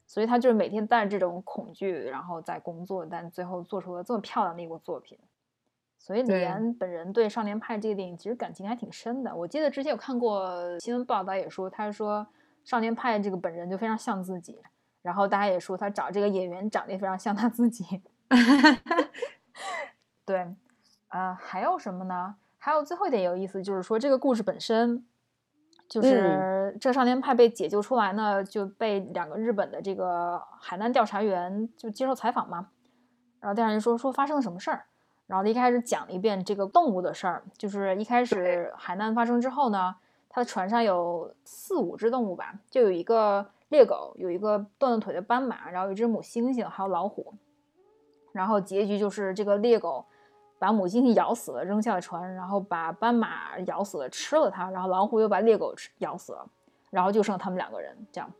所以他就是每天带着这种恐惧，然后在工作，但最后做出了这么漂亮的一部作品。所以李安本人对《少年派》这个电影其实感情还挺深的。我记得之前有看过新闻报道，也说他说《少年派》这个本人就非常像自己，然后大家也说他找这个演员长得也非常像他自己。对，呃，还有什么呢？还有最后一点有意思，就是说这个故事本身，就是这个少年派被解救出来呢，就被两个日本的这个海难调查员就接受采访嘛，然后调查员说说发生了什么事儿。然后他一开始讲了一遍这个动物的事儿，就是一开始海难发生之后呢，他的船上有四五只动物吧，就有一个猎狗，有一个断了腿的斑马，然后有一只母猩猩，还有老虎。然后结局就是这个猎狗把母猩猩咬死了，扔下了船，然后把斑马咬死了，吃了它，然后老虎又把猎狗吃咬死了，然后就剩他们两个人这样。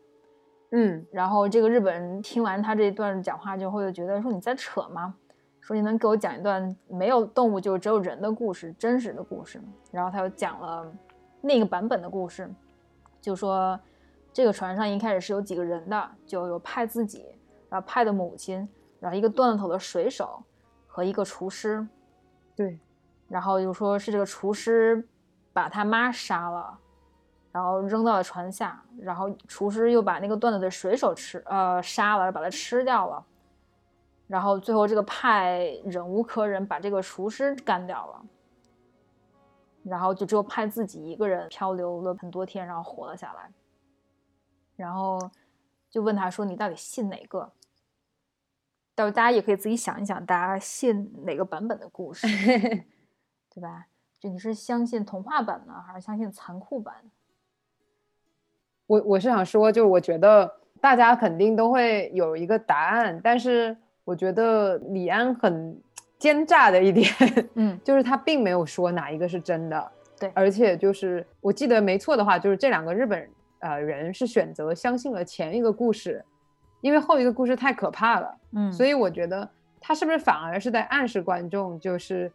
嗯，然后这个日本人听完他这段讲话，就会觉得说你在扯吗？说你能给我讲一段没有动物就只有人的故事，真实的故事。然后他又讲了那个版本的故事，就说这个船上一开始是有几个人的，就有派自己，然后派的母亲，然后一个断了头的水手和一个厨师。对，然后就说是这个厨师把他妈杀了，然后扔到了船下，然后厨师又把那个断了的水手吃，呃，杀了，把他吃掉了，然后最后这个派忍无可忍，把这个厨师干掉了，然后就只有派自己一个人漂流了很多天，然后活了下来，然后就问他说：“你到底信哪个？”到时候大家也可以自己想一想，大家信哪个版本的故事，对吧？就你是相信童话版呢，还是相信残酷版？我我是想说，就我觉得大家肯定都会有一个答案，但是我觉得李安很奸诈的一点，嗯，就是他并没有说哪一个是真的，对，而且就是我记得没错的话，就是这两个日本呃人是选择相信了前一个故事。因为后一个故事太可怕了，嗯，所以我觉得他是不是反而是在暗示观众，就是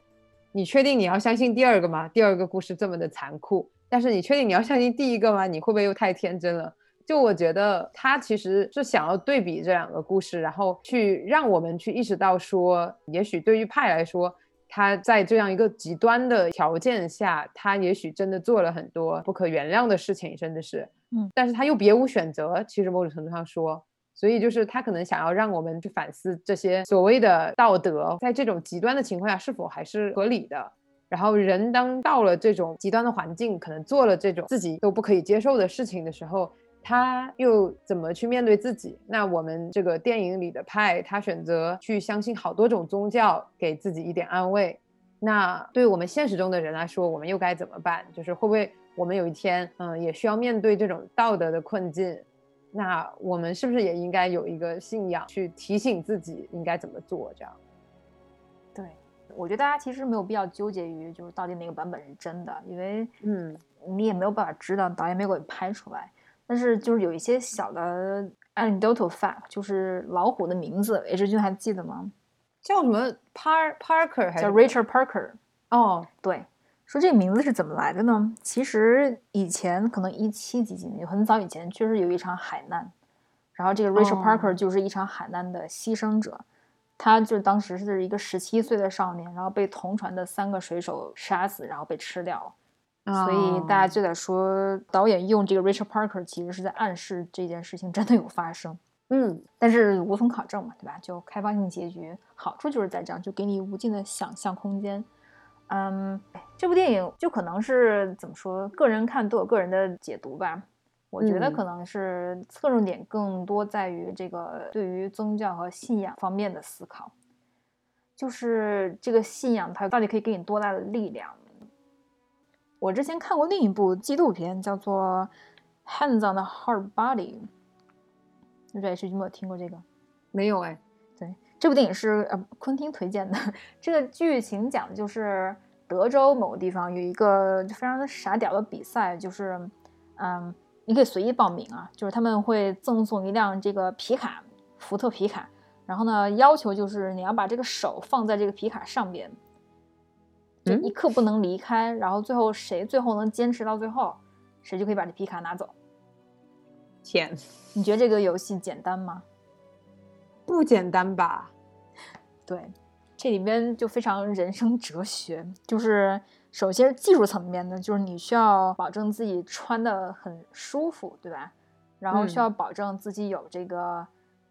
你确定你要相信第二个吗？第二个故事这么的残酷，但是你确定你要相信第一个吗？你会不会又太天真了？就我觉得他其实是想要对比这两个故事，然后去让我们去意识到说，也许对于派来说，他在这样一个极端的条件下，他也许真的做了很多不可原谅的事情，甚至是，嗯，但是他又别无选择。其实某种程度上说。所以就是他可能想要让我们去反思这些所谓的道德，在这种极端的情况下是否还是合理的。然后人当到了这种极端的环境，可能做了这种自己都不可以接受的事情的时候，他又怎么去面对自己？那我们这个电影里的派，他选择去相信好多种宗教，给自己一点安慰。那对我们现实中的人来说，我们又该怎么办？就是会不会我们有一天，嗯，也需要面对这种道德的困境？那我们是不是也应该有一个信仰，去提醒自己应该怎么做？这样，对我觉得大家其实没有必要纠结于就是到底哪个版本是真的，因为嗯，你也没有办法知道，导演没有给拍出来。但是就是有一些小的 anecdotal fact，就是老虎的名字，H 君还记得吗？叫什么 Par Parker 还是叫 Richard Parker？哦，对。说这个名字是怎么来的呢？其实以前可能一七几几年，很早以前确实有一场海难，然后这个 Rachel Parker 就是一场海难的牺牲者，他就当时是一个十七岁的少年，然后被同船的三个水手杀死，然后被吃掉了。所以大家就在说，导演用这个 Richard Parker 其实是在暗示这件事情真的有发生。嗯，但是无从考证嘛，对吧？就开放性结局，好处就是在这样，就给你无尽的想象空间。嗯，这部电影就可能是怎么说，个人看都有个人的解读吧。我觉得可能是侧重点更多在于这个对于宗教和信仰方面的思考，就是这个信仰它到底可以给你多大的力量。我之前看过另一部纪录片，叫做《Hands on the Hard Body》，不知道是有没有听过这个？没有哎。这部电影是呃昆汀推荐的。这个剧情讲的就是德州某个地方有一个非常傻屌的比赛，就是嗯，你可以随意报名啊，就是他们会赠送一辆这个皮卡，福特皮卡，然后呢，要求就是你要把这个手放在这个皮卡上边，就一刻不能离开，然后最后谁最后能坚持到最后，谁就可以把这皮卡拿走。天，你觉得这个游戏简单吗？不简单吧？对，这里边就非常人生哲学，就是首先是技术层面的，就是你需要保证自己穿的很舒服，对吧？然后需要保证自己有这个，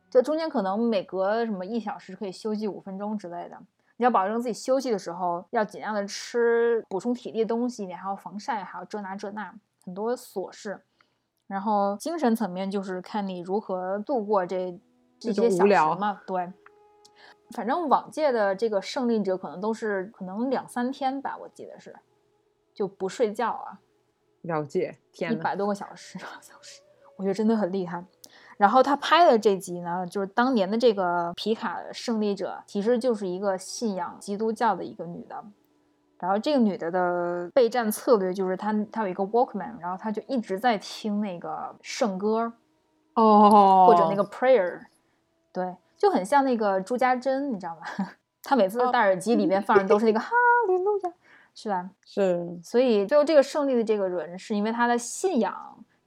这中间可能每隔什么一小时可以休息五分钟之类的，你要保证自己休息的时候要尽量的吃补充体力的东西，你还要防晒，还要这那这那很多琐事。然后精神层面就是看你如何度过这。这些小时嘛，对，反正往届的这个胜利者可能都是可能两三天吧，我记得是，就不睡觉啊，了解，天，一百多个小时，小时，我觉得真的很厉害。然后他拍的这集呢，就是当年的这个皮卡胜利者，其实就是一个信仰基督教的一个女的。然后这个女的的备战策略就是她她有一个 Walkman，然后她就一直在听那个圣歌，哦，或者那个 prayer，对，就很像那个朱家珍，你知道吧？他每次戴耳机里面放的都是那个哈利路亚，是吧？是。所以最后这个胜利的这个人，是因为他的信仰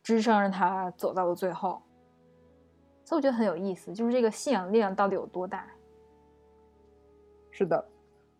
支撑着他走到了最后。所以我觉得很有意思，就是这个信仰力量到底有多大？是的。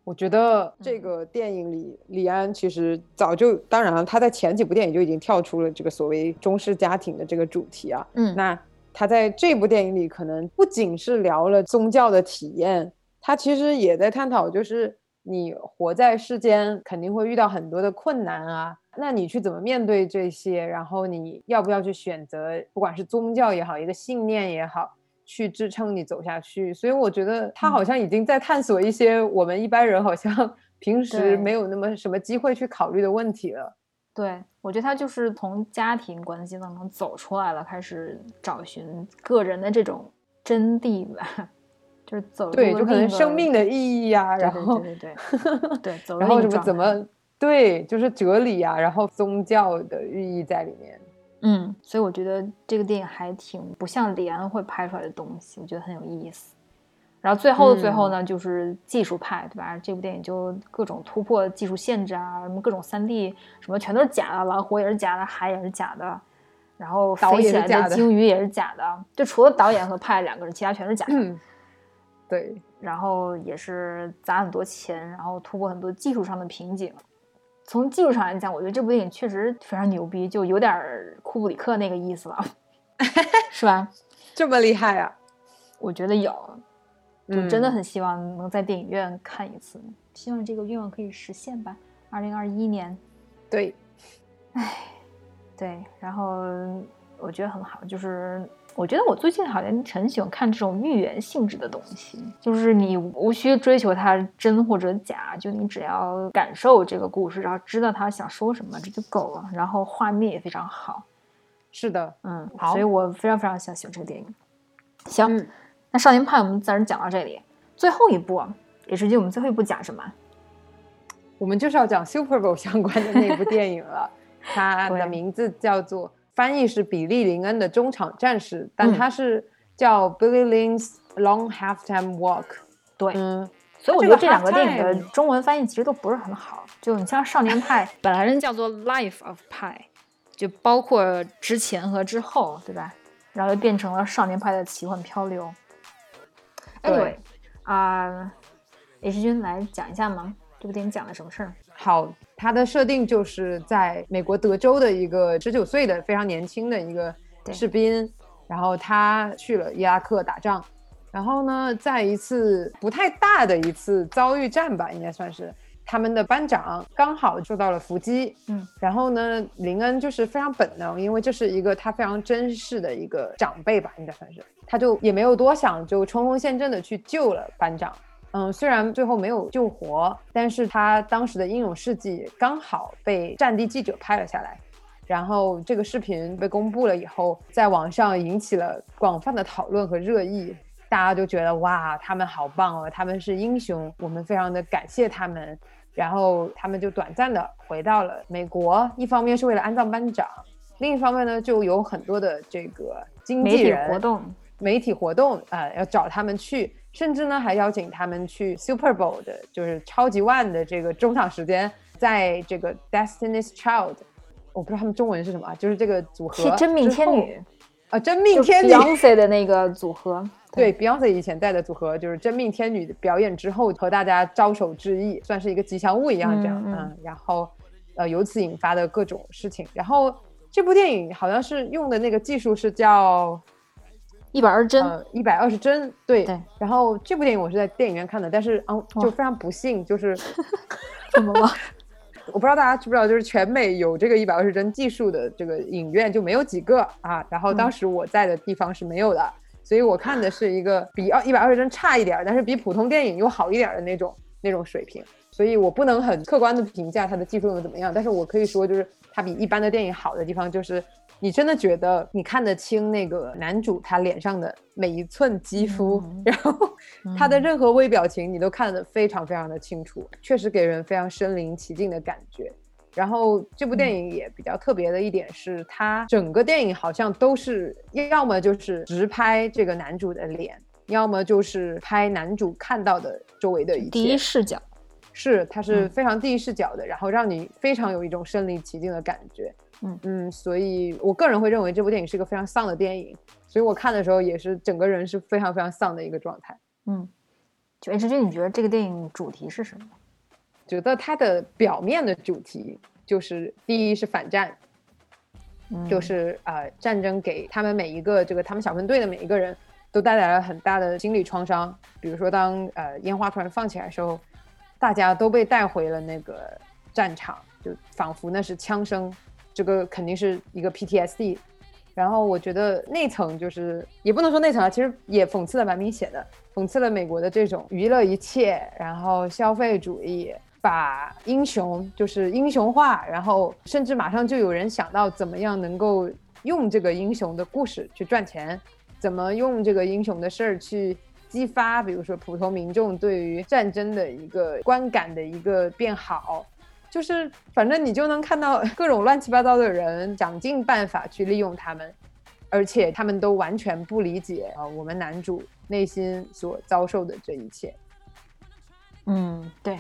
我觉得这个电影里，李安其实早就，当然了，他在前几部电影就已经跳出了这个所谓中式家庭的这个主题啊。嗯，那他在这部电影里，可能不仅是聊了宗教的体验，他其实也在探讨，就是你活在世间，肯定会遇到很多的困难啊，那你去怎么面对这些？然后你要不要去选择，不管是宗教也好，一个信念也好。去支撑你走下去，所以我觉得他好像已经在探索一些我们一般人好像 平时没有那么什么机会去考虑的问题了。对，我觉得他就是从家庭关系当中走出来了，开始找寻个人的这种真谛吧，就是走对，就可能生命的意义啊，然后对对对 对，然后什么怎么对，就是哲理啊，然后宗教的寓意在里面。嗯，所以我觉得这个电影还挺不像李安会拍出来的东西，我觉得很有意思。然后最后的最后呢，就是技术派，对吧？这部电影就各种突破技术限制啊，什么各种三 D 什么全都是假的，老虎也是假的，海也是假的，然后飞起来的鲸鱼也是假的，就除了导演和派两个人，其他全是假的。对，然后也是砸很多钱，然后突破很多技术上的瓶颈。从技术上来讲，我觉得这部电影确实非常牛逼，就有点库布里克那个意思了，是吧？这么厉害啊！我觉得有，就真的很希望能在电影院看一次，希望这个愿望可以实现吧。二零二一年，对，唉，对，然后我觉得很好，就是。我觉得我最近好像很喜欢看这种寓言性质的东西，就是你无需追求它真或者假，就你只要感受这个故事，然后知道他想说什么，这就够了。然后画面也非常好，是的，嗯，好，所以我非常非常想喜欢这个电影。行，那少年派我们暂时讲到这里，最后一部也是就我们最后一部讲什么？我们就是要讲 Super Bowl 相关的那部 电影了，它的名字叫做。翻译是比利林恩的中场战士，但它是叫 Billy Lynn's Long Halftime Walk。对，嗯，所以我觉得这两个电影的中文翻译其实都不是很好。就你像《少年派 》，本来人叫做 Life of Pi，就包括之前和之后，对吧？然后就变成了《少年派的奇幻漂流》。Anyway，啊，H 君来讲一下吗？这部电影讲了什么事儿？好。它的设定就是在美国德州的一个十九岁的非常年轻的一个士兵，然后他去了伊拉克打仗，然后呢，在一次不太大的一次遭遇战吧，应该算是他们的班长刚好受到了伏击，嗯，然后呢，林恩就是非常本能，因为这是一个他非常珍视的一个长辈吧，应该算是，他就也没有多想，就冲锋陷阵的去救了班长。嗯，虽然最后没有救活，但是他当时的英勇事迹刚好被战地记者拍了下来，然后这个视频被公布了以后，在网上引起了广泛的讨论和热议，大家就觉得哇，他们好棒哦，他们是英雄，我们非常的感谢他们，然后他们就短暂的回到了美国，一方面是为了安葬班长，另一方面呢，就有很多的这个经纪人活动、媒体活动啊，要找他们去。甚至呢，还邀请他们去 Super Bowl 的，就是超级万的这个中场时间，在这个 Destiny's Child，我不知道他们中文是什么，就是这个组合真命天女啊，真命天女 Beyonce 的那个组合，对 Beyonce 以前带的组合，就是真命天女的表演之后和大家招手致意，算是一个吉祥物一样这样，嗯，然后呃由此引发的各种事情，然后这部电影好像是用的那个技术是叫。一百二十帧，一百二十帧，对对。然后这部电影我是在电影院看的，但是嗯，就非常不幸，就是 怎么了？我不知道大家知不知道，就是全美有这个一百二十帧技术的这个影院就没有几个啊。然后当时我在的地方是没有的，所以我看的是一个比二一百二十帧差一点，但是比普通电影又好一点的那种那种水平。所以我不能很客观的评价它的技术用的怎么样，但是我可以说，就是它比一般的电影好的地方就是。你真的觉得你看得清那个男主他脸上的每一寸肌肤，然后他的任何微表情你都看得非常非常的清楚，确实给人非常身临其境的感觉。然后这部电影也比较特别的一点是，它整个电影好像都是要么就是直拍这个男主的脸，要么就是拍男主看到的周围的一切，第一视角。是，它是非常第一视角的，然后让你非常有一种身临其境的感觉。嗯嗯，所以我个人会认为这部电影是一个非常丧的电影，所以我看的时候也是整个人是非常非常丧的一个状态。嗯，就 H 君，你觉得这个电影主题是什么？觉得它的表面的主题就是第一是反战，就是呃战争给他们每一个这个他们小分队的每一个人都带来了很大的心理创伤。比如说当呃烟花突然放起来的时候。大家都被带回了那个战场，就仿佛那是枪声，这个肯定是一个 PTSD。然后我觉得那层就是也不能说那层啊，其实也讽刺的蛮明显的，讽刺了美国的这种娱乐一切，然后消费主义，把英雄就是英雄化，然后甚至马上就有人想到怎么样能够用这个英雄的故事去赚钱，怎么用这个英雄的事儿去。激发，比如说普通民众对于战争的一个观感的一个变好，就是反正你就能看到各种乱七八糟的人想尽办法去利用他们，而且他们都完全不理解啊我们男主内心所遭受的这一切。嗯，对，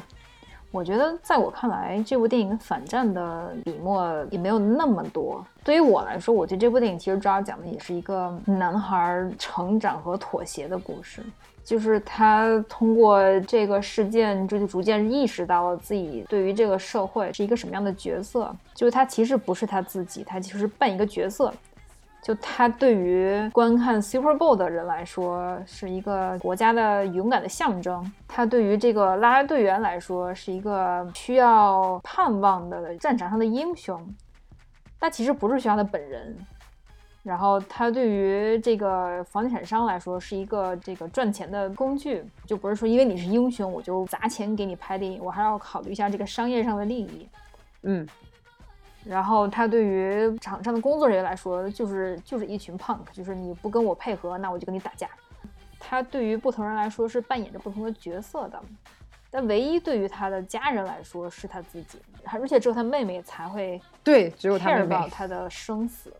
我觉得在我看来，这部电影反战的笔墨也没有那么多。对于我来说，我觉得这部电影其实主要讲的也是一个男孩成长和妥协的故事。就是他通过这个事件，这就逐渐意识到了自己对于这个社会是一个什么样的角色。就是他其实不是他自己，他其实扮一个角色。就他对于观看 Super Bowl 的人来说，是一个国家的勇敢的象征；他对于这个啦啦队员来说，是一个需要盼望的战场上的英雄。但其实不是需要的本人。然后他对于这个房地产商来说是一个这个赚钱的工具，就不是说因为你是英雄我就砸钱给你拍电影，我还要考虑一下这个商业上的利益。嗯，然后他对于场上的工作人员来说就是就是一群 punk，就是你不跟我配合，那我就跟你打架。他对于不同人来说是扮演着不同的角色的，但唯一对于他的家人来说是他自己，而且只有他妹妹才会对只有他妹妹他的生死。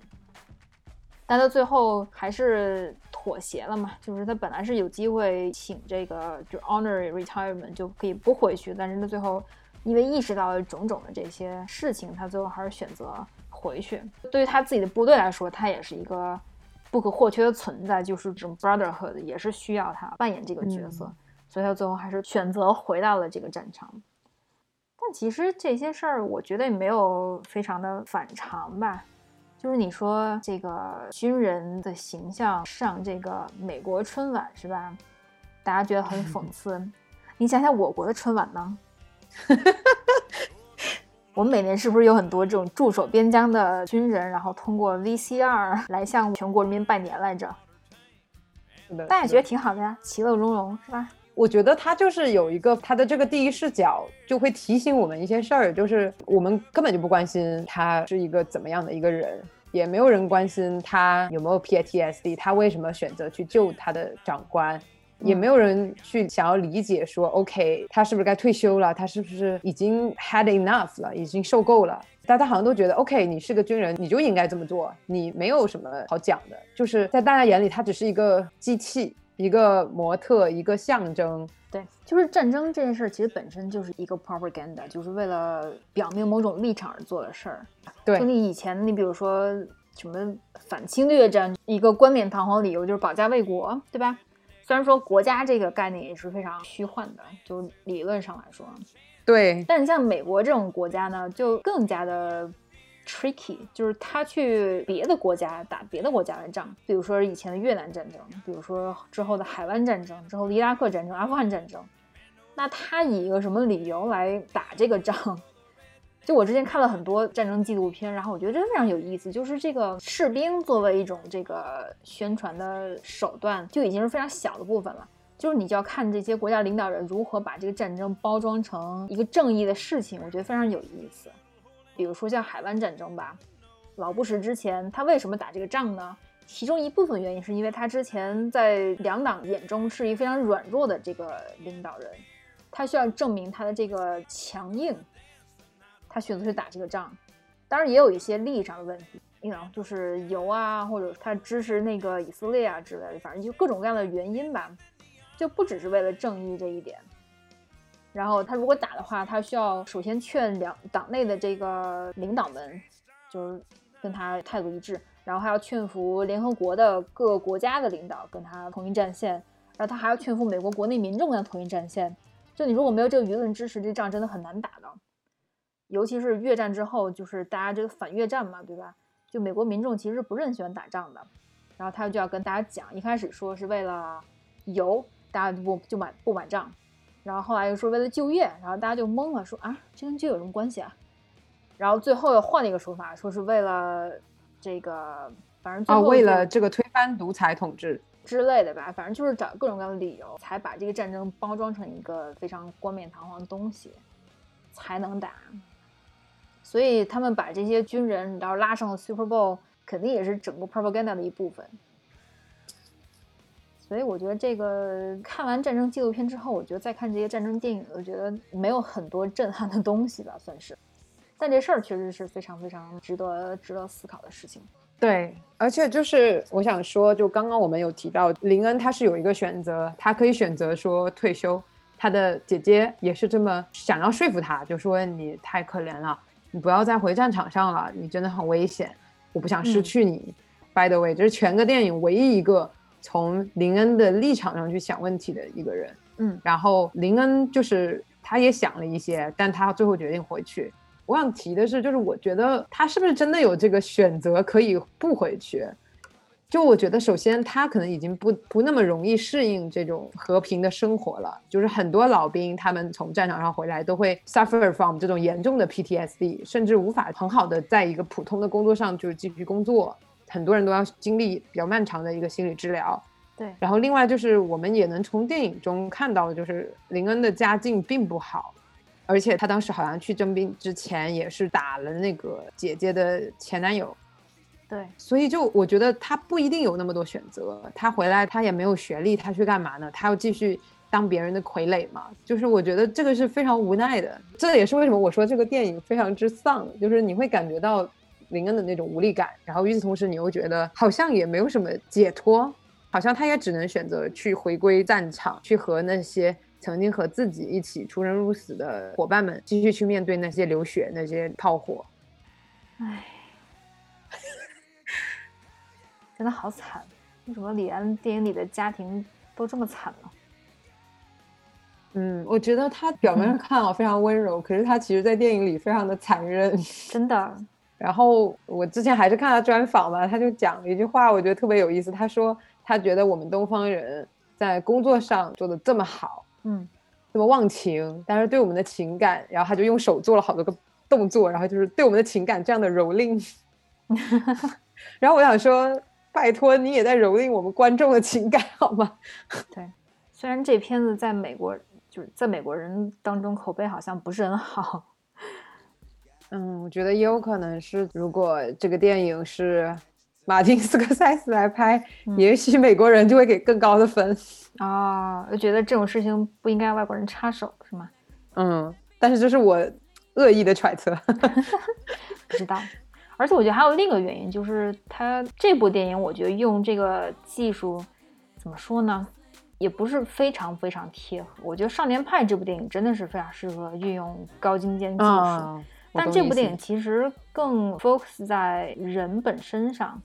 但他最后还是妥协了嘛？就是他本来是有机会请这个就 honorary retirement 就可以不回去，但是他最后因为意识到了种种的这些事情，他最后还是选择回去。对于他自己的部队来说，他也是一个不可或缺的存在，就是这种 brotherhood 也是需要他扮演这个角色，所以他最后还是选择回到了这个战场。但其实这些事儿，我觉得也没有非常的反常吧。就是你说这个军人的形象上这个美国春晚是吧？大家觉得很讽 刺。你想想我国的春晚呢？我们每年是不是有很多这种驻守边疆的军人，然后通过 VCR 来向全国人民拜年来着？大家觉得挺好的呀，其乐融融是吧？我觉得他就是有一个他的这个第一视角，就会提醒我们一些事儿，就是我们根本就不关心他是一个怎么样的一个人，也没有人关心他有没有 PTSD，他为什么选择去救他的长官，也没有人去想要理解说，OK，他是不是该退休了，他是不是已经 had enough 了，已经受够了？大家好像都觉得，OK，你是个军人，你就应该这么做，你没有什么好讲的，就是在大家眼里，他只是一个机器。一个模特，一个象征，对，就是战争这件事儿，其实本身就是一个 propaganda，就是为了表明某种立场而做的事儿。对，就你以前，你比如说什么反侵略战，一个冠冕堂皇理由就是保家卫国，对吧？虽然说国家这个概念也是非常虚幻的，就理论上来说，对。但是像美国这种国家呢，就更加的。Tricky 就是他去别的国家打别的国家的仗，比如说以前的越南战争，比如说之后的海湾战争，之后的伊拉克战争、阿富汗战争，那他以一个什么理由来打这个仗？就我之前看了很多战争纪录片，然后我觉得真的非常有意思，就是这个士兵作为一种这个宣传的手段，就已经是非常小的部分了，就是你就要看这些国家领导人如何把这个战争包装成一个正义的事情，我觉得非常有意思。比如说像海湾战争吧，老布什之前他为什么打这个仗呢？其中一部分原因是因为他之前在两党眼中是一非常软弱的这个领导人，他需要证明他的这个强硬，他选择去打这个仗。当然也有一些利益上的问题，你知道，就是油啊，或者他支持那个以色列啊之类的，反正就各种各样的原因吧，就不只是为了正义这一点。然后他如果打的话，他需要首先劝两党内的这个领导们，就是跟他态度一致，然后还要劝服联合国的各国家的领导跟他统一战线，然后他还要劝服美国国内民众跟他统一战线。就你如果没有这个舆论支持，这仗真的很难打的。尤其是越战之后，就是大家这个反越战嘛，对吧？就美国民众其实不是很喜欢打仗的，然后他就要跟大家讲，一开始说是为了油，大家就不就买不买账。然后后来又说为了就业，然后大家就懵了，说啊，这跟就业有什么关系啊？然后最后又换了一个说法，说是为了这个，反正最后为了这个推翻独裁统治之类的吧，反正就是找各种各样的理由，才把这个战争包装成一个非常冠冕堂皇的东西，才能打。所以他们把这些军人然后拉上了 Super Bowl，肯定也是整个 propaganda 的一部分。所以我觉得这个看完战争纪录片之后，我觉得再看这些战争电影，我觉得没有很多震撼的东西吧，算是。但这事儿确实是非常非常值得值得思考的事情。对，而且就是我想说，就刚刚我们有提到林恩，他是有一个选择，他可以选择说退休。他的姐姐也是这么想要说服他，就说你太可怜了，你不要再回战场上了，你真的很危险，我不想失去你。By the way，这是全个电影唯一一个。从林恩的立场上去想问题的一个人，嗯，然后林恩就是他也想了一些，但他最后决定回去。我想提的是，就是我觉得他是不是真的有这个选择可以不回去？就我觉得，首先他可能已经不不那么容易适应这种和平的生活了。就是很多老兵他们从战场上回来都会 suffer from 这种严重的 PTSD，甚至无法很好的在一个普通的工作上就是继续工作。很多人都要经历比较漫长的一个心理治疗，对。然后另外就是，我们也能从电影中看到，就是林恩的家境并不好，而且他当时好像去征兵之前也是打了那个姐姐的前男友，对。所以就我觉得他不一定有那么多选择。他回来他也没有学历，他去干嘛呢？他要继续当别人的傀儡嘛？就是我觉得这个是非常无奈的。这也是为什么我说这个电影非常之丧，就是你会感觉到。林恩的那种无力感，然后与此同时，你又觉得好像也没有什么解脱，好像他也只能选择去回归战场，去和那些曾经和自己一起出生入死的伙伴们继续去面对那些流血、那些炮火。唉，真的好惨！为什么李安电影里的家庭都这么惨呢？嗯，我觉得他表面上看啊非常温柔，可是他其实在电影里非常的残忍，真的。然后我之前还是看他专访嘛，他就讲了一句话，我觉得特别有意思。他说他觉得我们东方人在工作上做的这么好，嗯，这么忘情，但是对我们的情感，然后他就用手做了好多个动作，然后就是对我们的情感这样的蹂躏。然后我想说，拜托你也在蹂躏我们观众的情感好吗？对，虽然这片子在美国就是在美国人当中口碑好像不是很好。嗯，我觉得也有可能是，如果这个电影是 马丁 斯科塞斯来拍，也许美国人就会给更高的分 啊。我觉得这种事情不应该外国人插手，是吗？嗯，但是这是我恶意的揣测，不知道。而且我觉得还有另一个原因，就是他这部电影，我觉得用这个技术怎么说呢，也不是非常非常贴合。我觉得《少年派》这部电影真的是非常适合运用高精尖技术。但这部电影其实更 focus 在人本身上，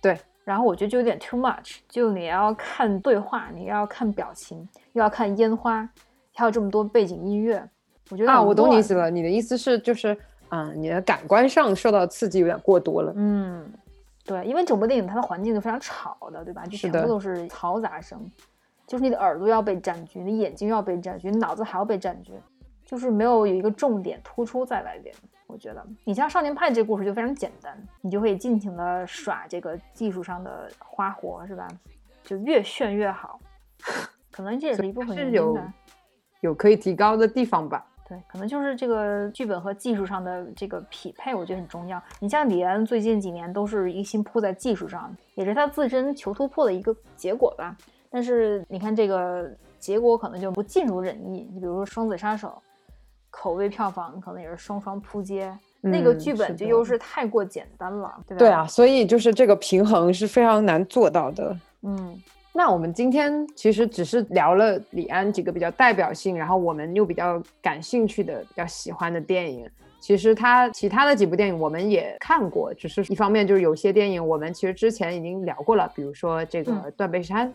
对。然后我觉得就有点 too much，就你要看对话，你要看表情，又要看烟花，还有这么多背景音乐，我觉得啊，我懂你意思了。你的意思是就是，嗯，你的感官上受到刺激有点过多了。嗯，对，因为整部电影它的环境是非常吵的，对吧？就全部都是嘈杂声，就是你的耳朵要被占据，你的眼睛要被占据，你脑子还要被占据。就是没有有一个重点突出在外边，我觉得你像《少年派》这故事就非常简单，你就可以尽情的耍这个技术上的花活，是吧？就越炫越好，可能这也是一部分原因。有有可以提高的地方吧？对，可能就是这个剧本和技术上的这个匹配，我觉得很重要。你像李安最近几年都是一心扑在技术上，也是他自身求突破的一个结果吧。但是你看这个结果可能就不尽如人意。你比如说《双子杀手》，口碑票房可能也是双双扑街，那个剧本就又是太过简单了，对吧？对啊，所以就是这个平衡是非常难做到的。嗯。那我们今天其实只是聊了李安几个比较代表性，然后我们又比较感兴趣的、比较喜欢的电影。其实他其他的几部电影我们也看过，只是一方面就是有些电影我们其实之前已经聊过了，比如说这个《断背山》，嗯，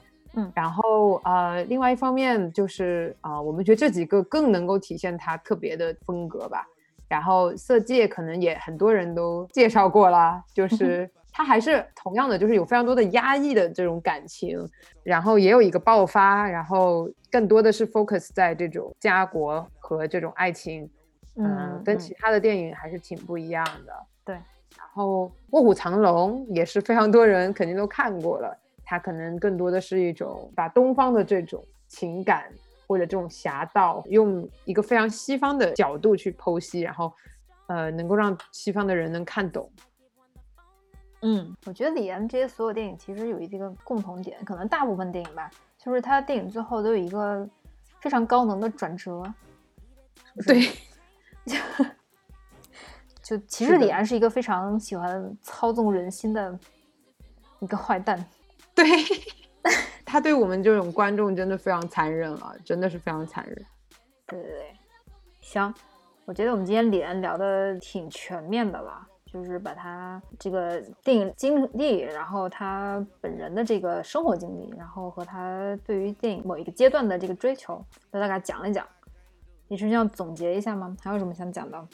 然后呃，另外一方面就是啊，我们觉得这几个更能够体现他特别的风格吧。然后《色戒》可能也很多人都介绍过啦，就是。他还是同样的，就是有非常多的压抑的这种感情，然后也有一个爆发，然后更多的是 focus 在这种家国和这种爱情，嗯，跟其他的电影还是挺不一样的。对，然后《卧虎藏龙》也是非常多人肯定都看过了，它可能更多的是一种把东方的这种情感或者这种侠盗，用一个非常西方的角度去剖析，然后呃，能够让西方的人能看懂。嗯，我觉得李安这些所有电影其实有一个共同点，可能大部分电影吧，就是他的电影最后都有一个非常高能的转折。对，就其实李安是一个非常喜欢操纵人心的一个坏蛋。对，他对我们这种观众真的非常残忍了，真的是非常残忍。对对对，行，我觉得我们今天李安聊的挺全面的了。就是把他这个电影经历，然后他本人的这个生活经历，然后和他对于电影某一个阶段的这个追求，都大概讲了讲。你是要总结一下吗？还有什么想讲的？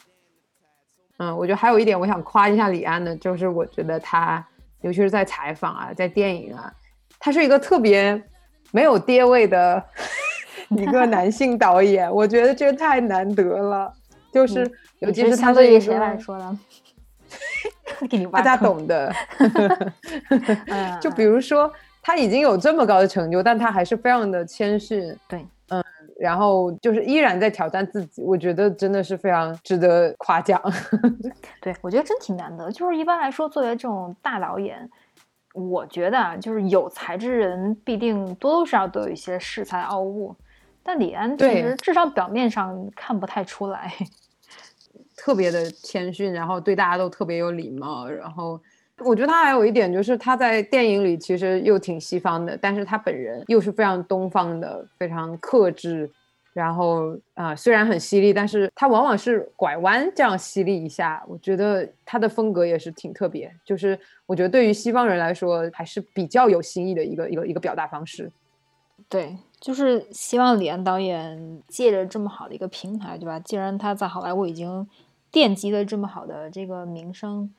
嗯，我觉得还有一点我想夸一下李安的，就是我觉得他，尤其是在采访啊，在电影啊，他是一个特别没有爹味的 一个男性导演，我觉得这个太难得了。就是，尤其是他对于谁来说呢？大家懂的，就比如说他已经有这么高的成就，但他还是非常的谦逊，对，嗯，然后就是依然在挑战自己，我觉得真的是非常值得夸奖。对，我觉得真挺难得。就是一般来说，作为这种大导演，我觉得啊，就是有才之人必定多多少少都有一些恃才傲物，但李安其实至少表面上看不太出来。特别的谦逊，然后对大家都特别有礼貌。然后我觉得他还有一点就是他在电影里其实又挺西方的，但是他本人又是非常东方的，非常克制。然后啊，虽然很犀利，但是他往往是拐弯这样犀利一下。我觉得他的风格也是挺特别，就是我觉得对于西方人来说还是比较有新意的一个一个一个表达方式。对，就是希望李安导演借着这么好的一个平台，对吧？既然他在好莱坞已经。奠基了这么好的这个名声，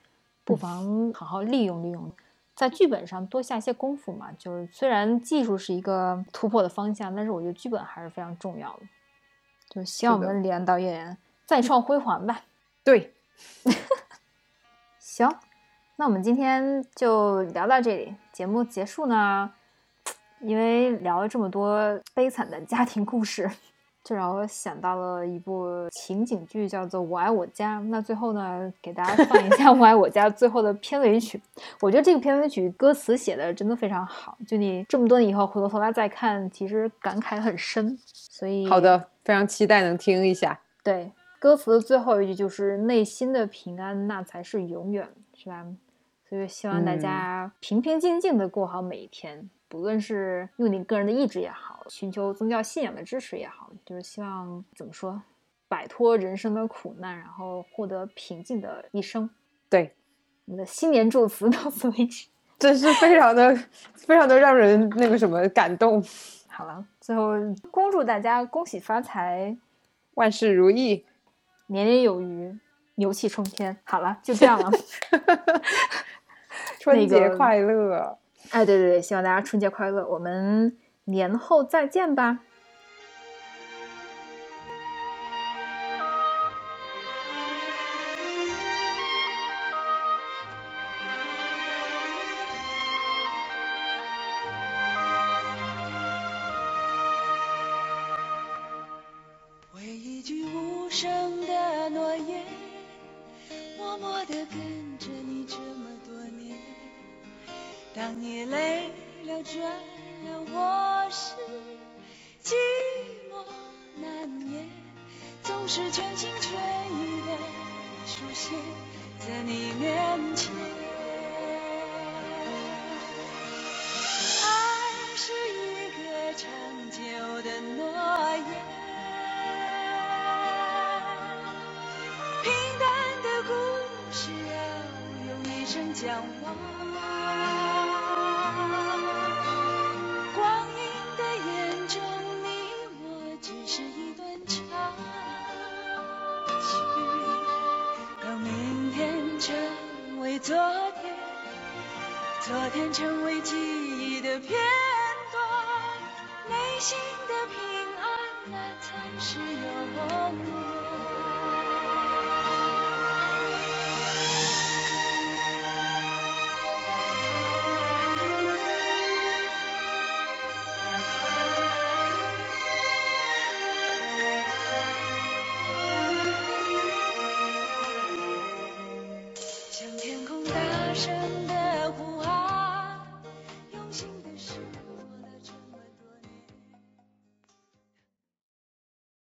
不妨好好利用利用，在剧本上多下一些功夫嘛。就是虽然技术是一个突破的方向，但是我觉得剧本还是非常重要的。就希望我们李安导演再创辉煌吧。对，行，那我们今天就聊到这里。节目结束呢，因为聊了这么多悲惨的家庭故事。这让我想到了一部情景剧，叫做《我爱我家》。那最后呢，给大家放一下《我爱我家》最后的片尾曲。我觉得这个片尾曲歌词写的真的非常好，就你这么多年以后回过头来再看，其实感慨很深。所以，好的，非常期待能听一下。对，歌词的最后一句就是“内心的平安，那才是永远”，是吧？所以希望大家平平静静的过好每一天。不论是用你个人的意志也好，寻求宗教信仰的支持也好，就是希望怎么说，摆脱人生的苦难，然后获得平静的一生。对，我们的新年祝词 到此为止，真是非常的、非常的让人那个什么感动。好了，最后恭祝大家恭喜发财，万事如意，年年有余，牛气冲天。好了，就这样了 春节快乐。哎，对对对，希望大家春节快乐，我们年后再见吧。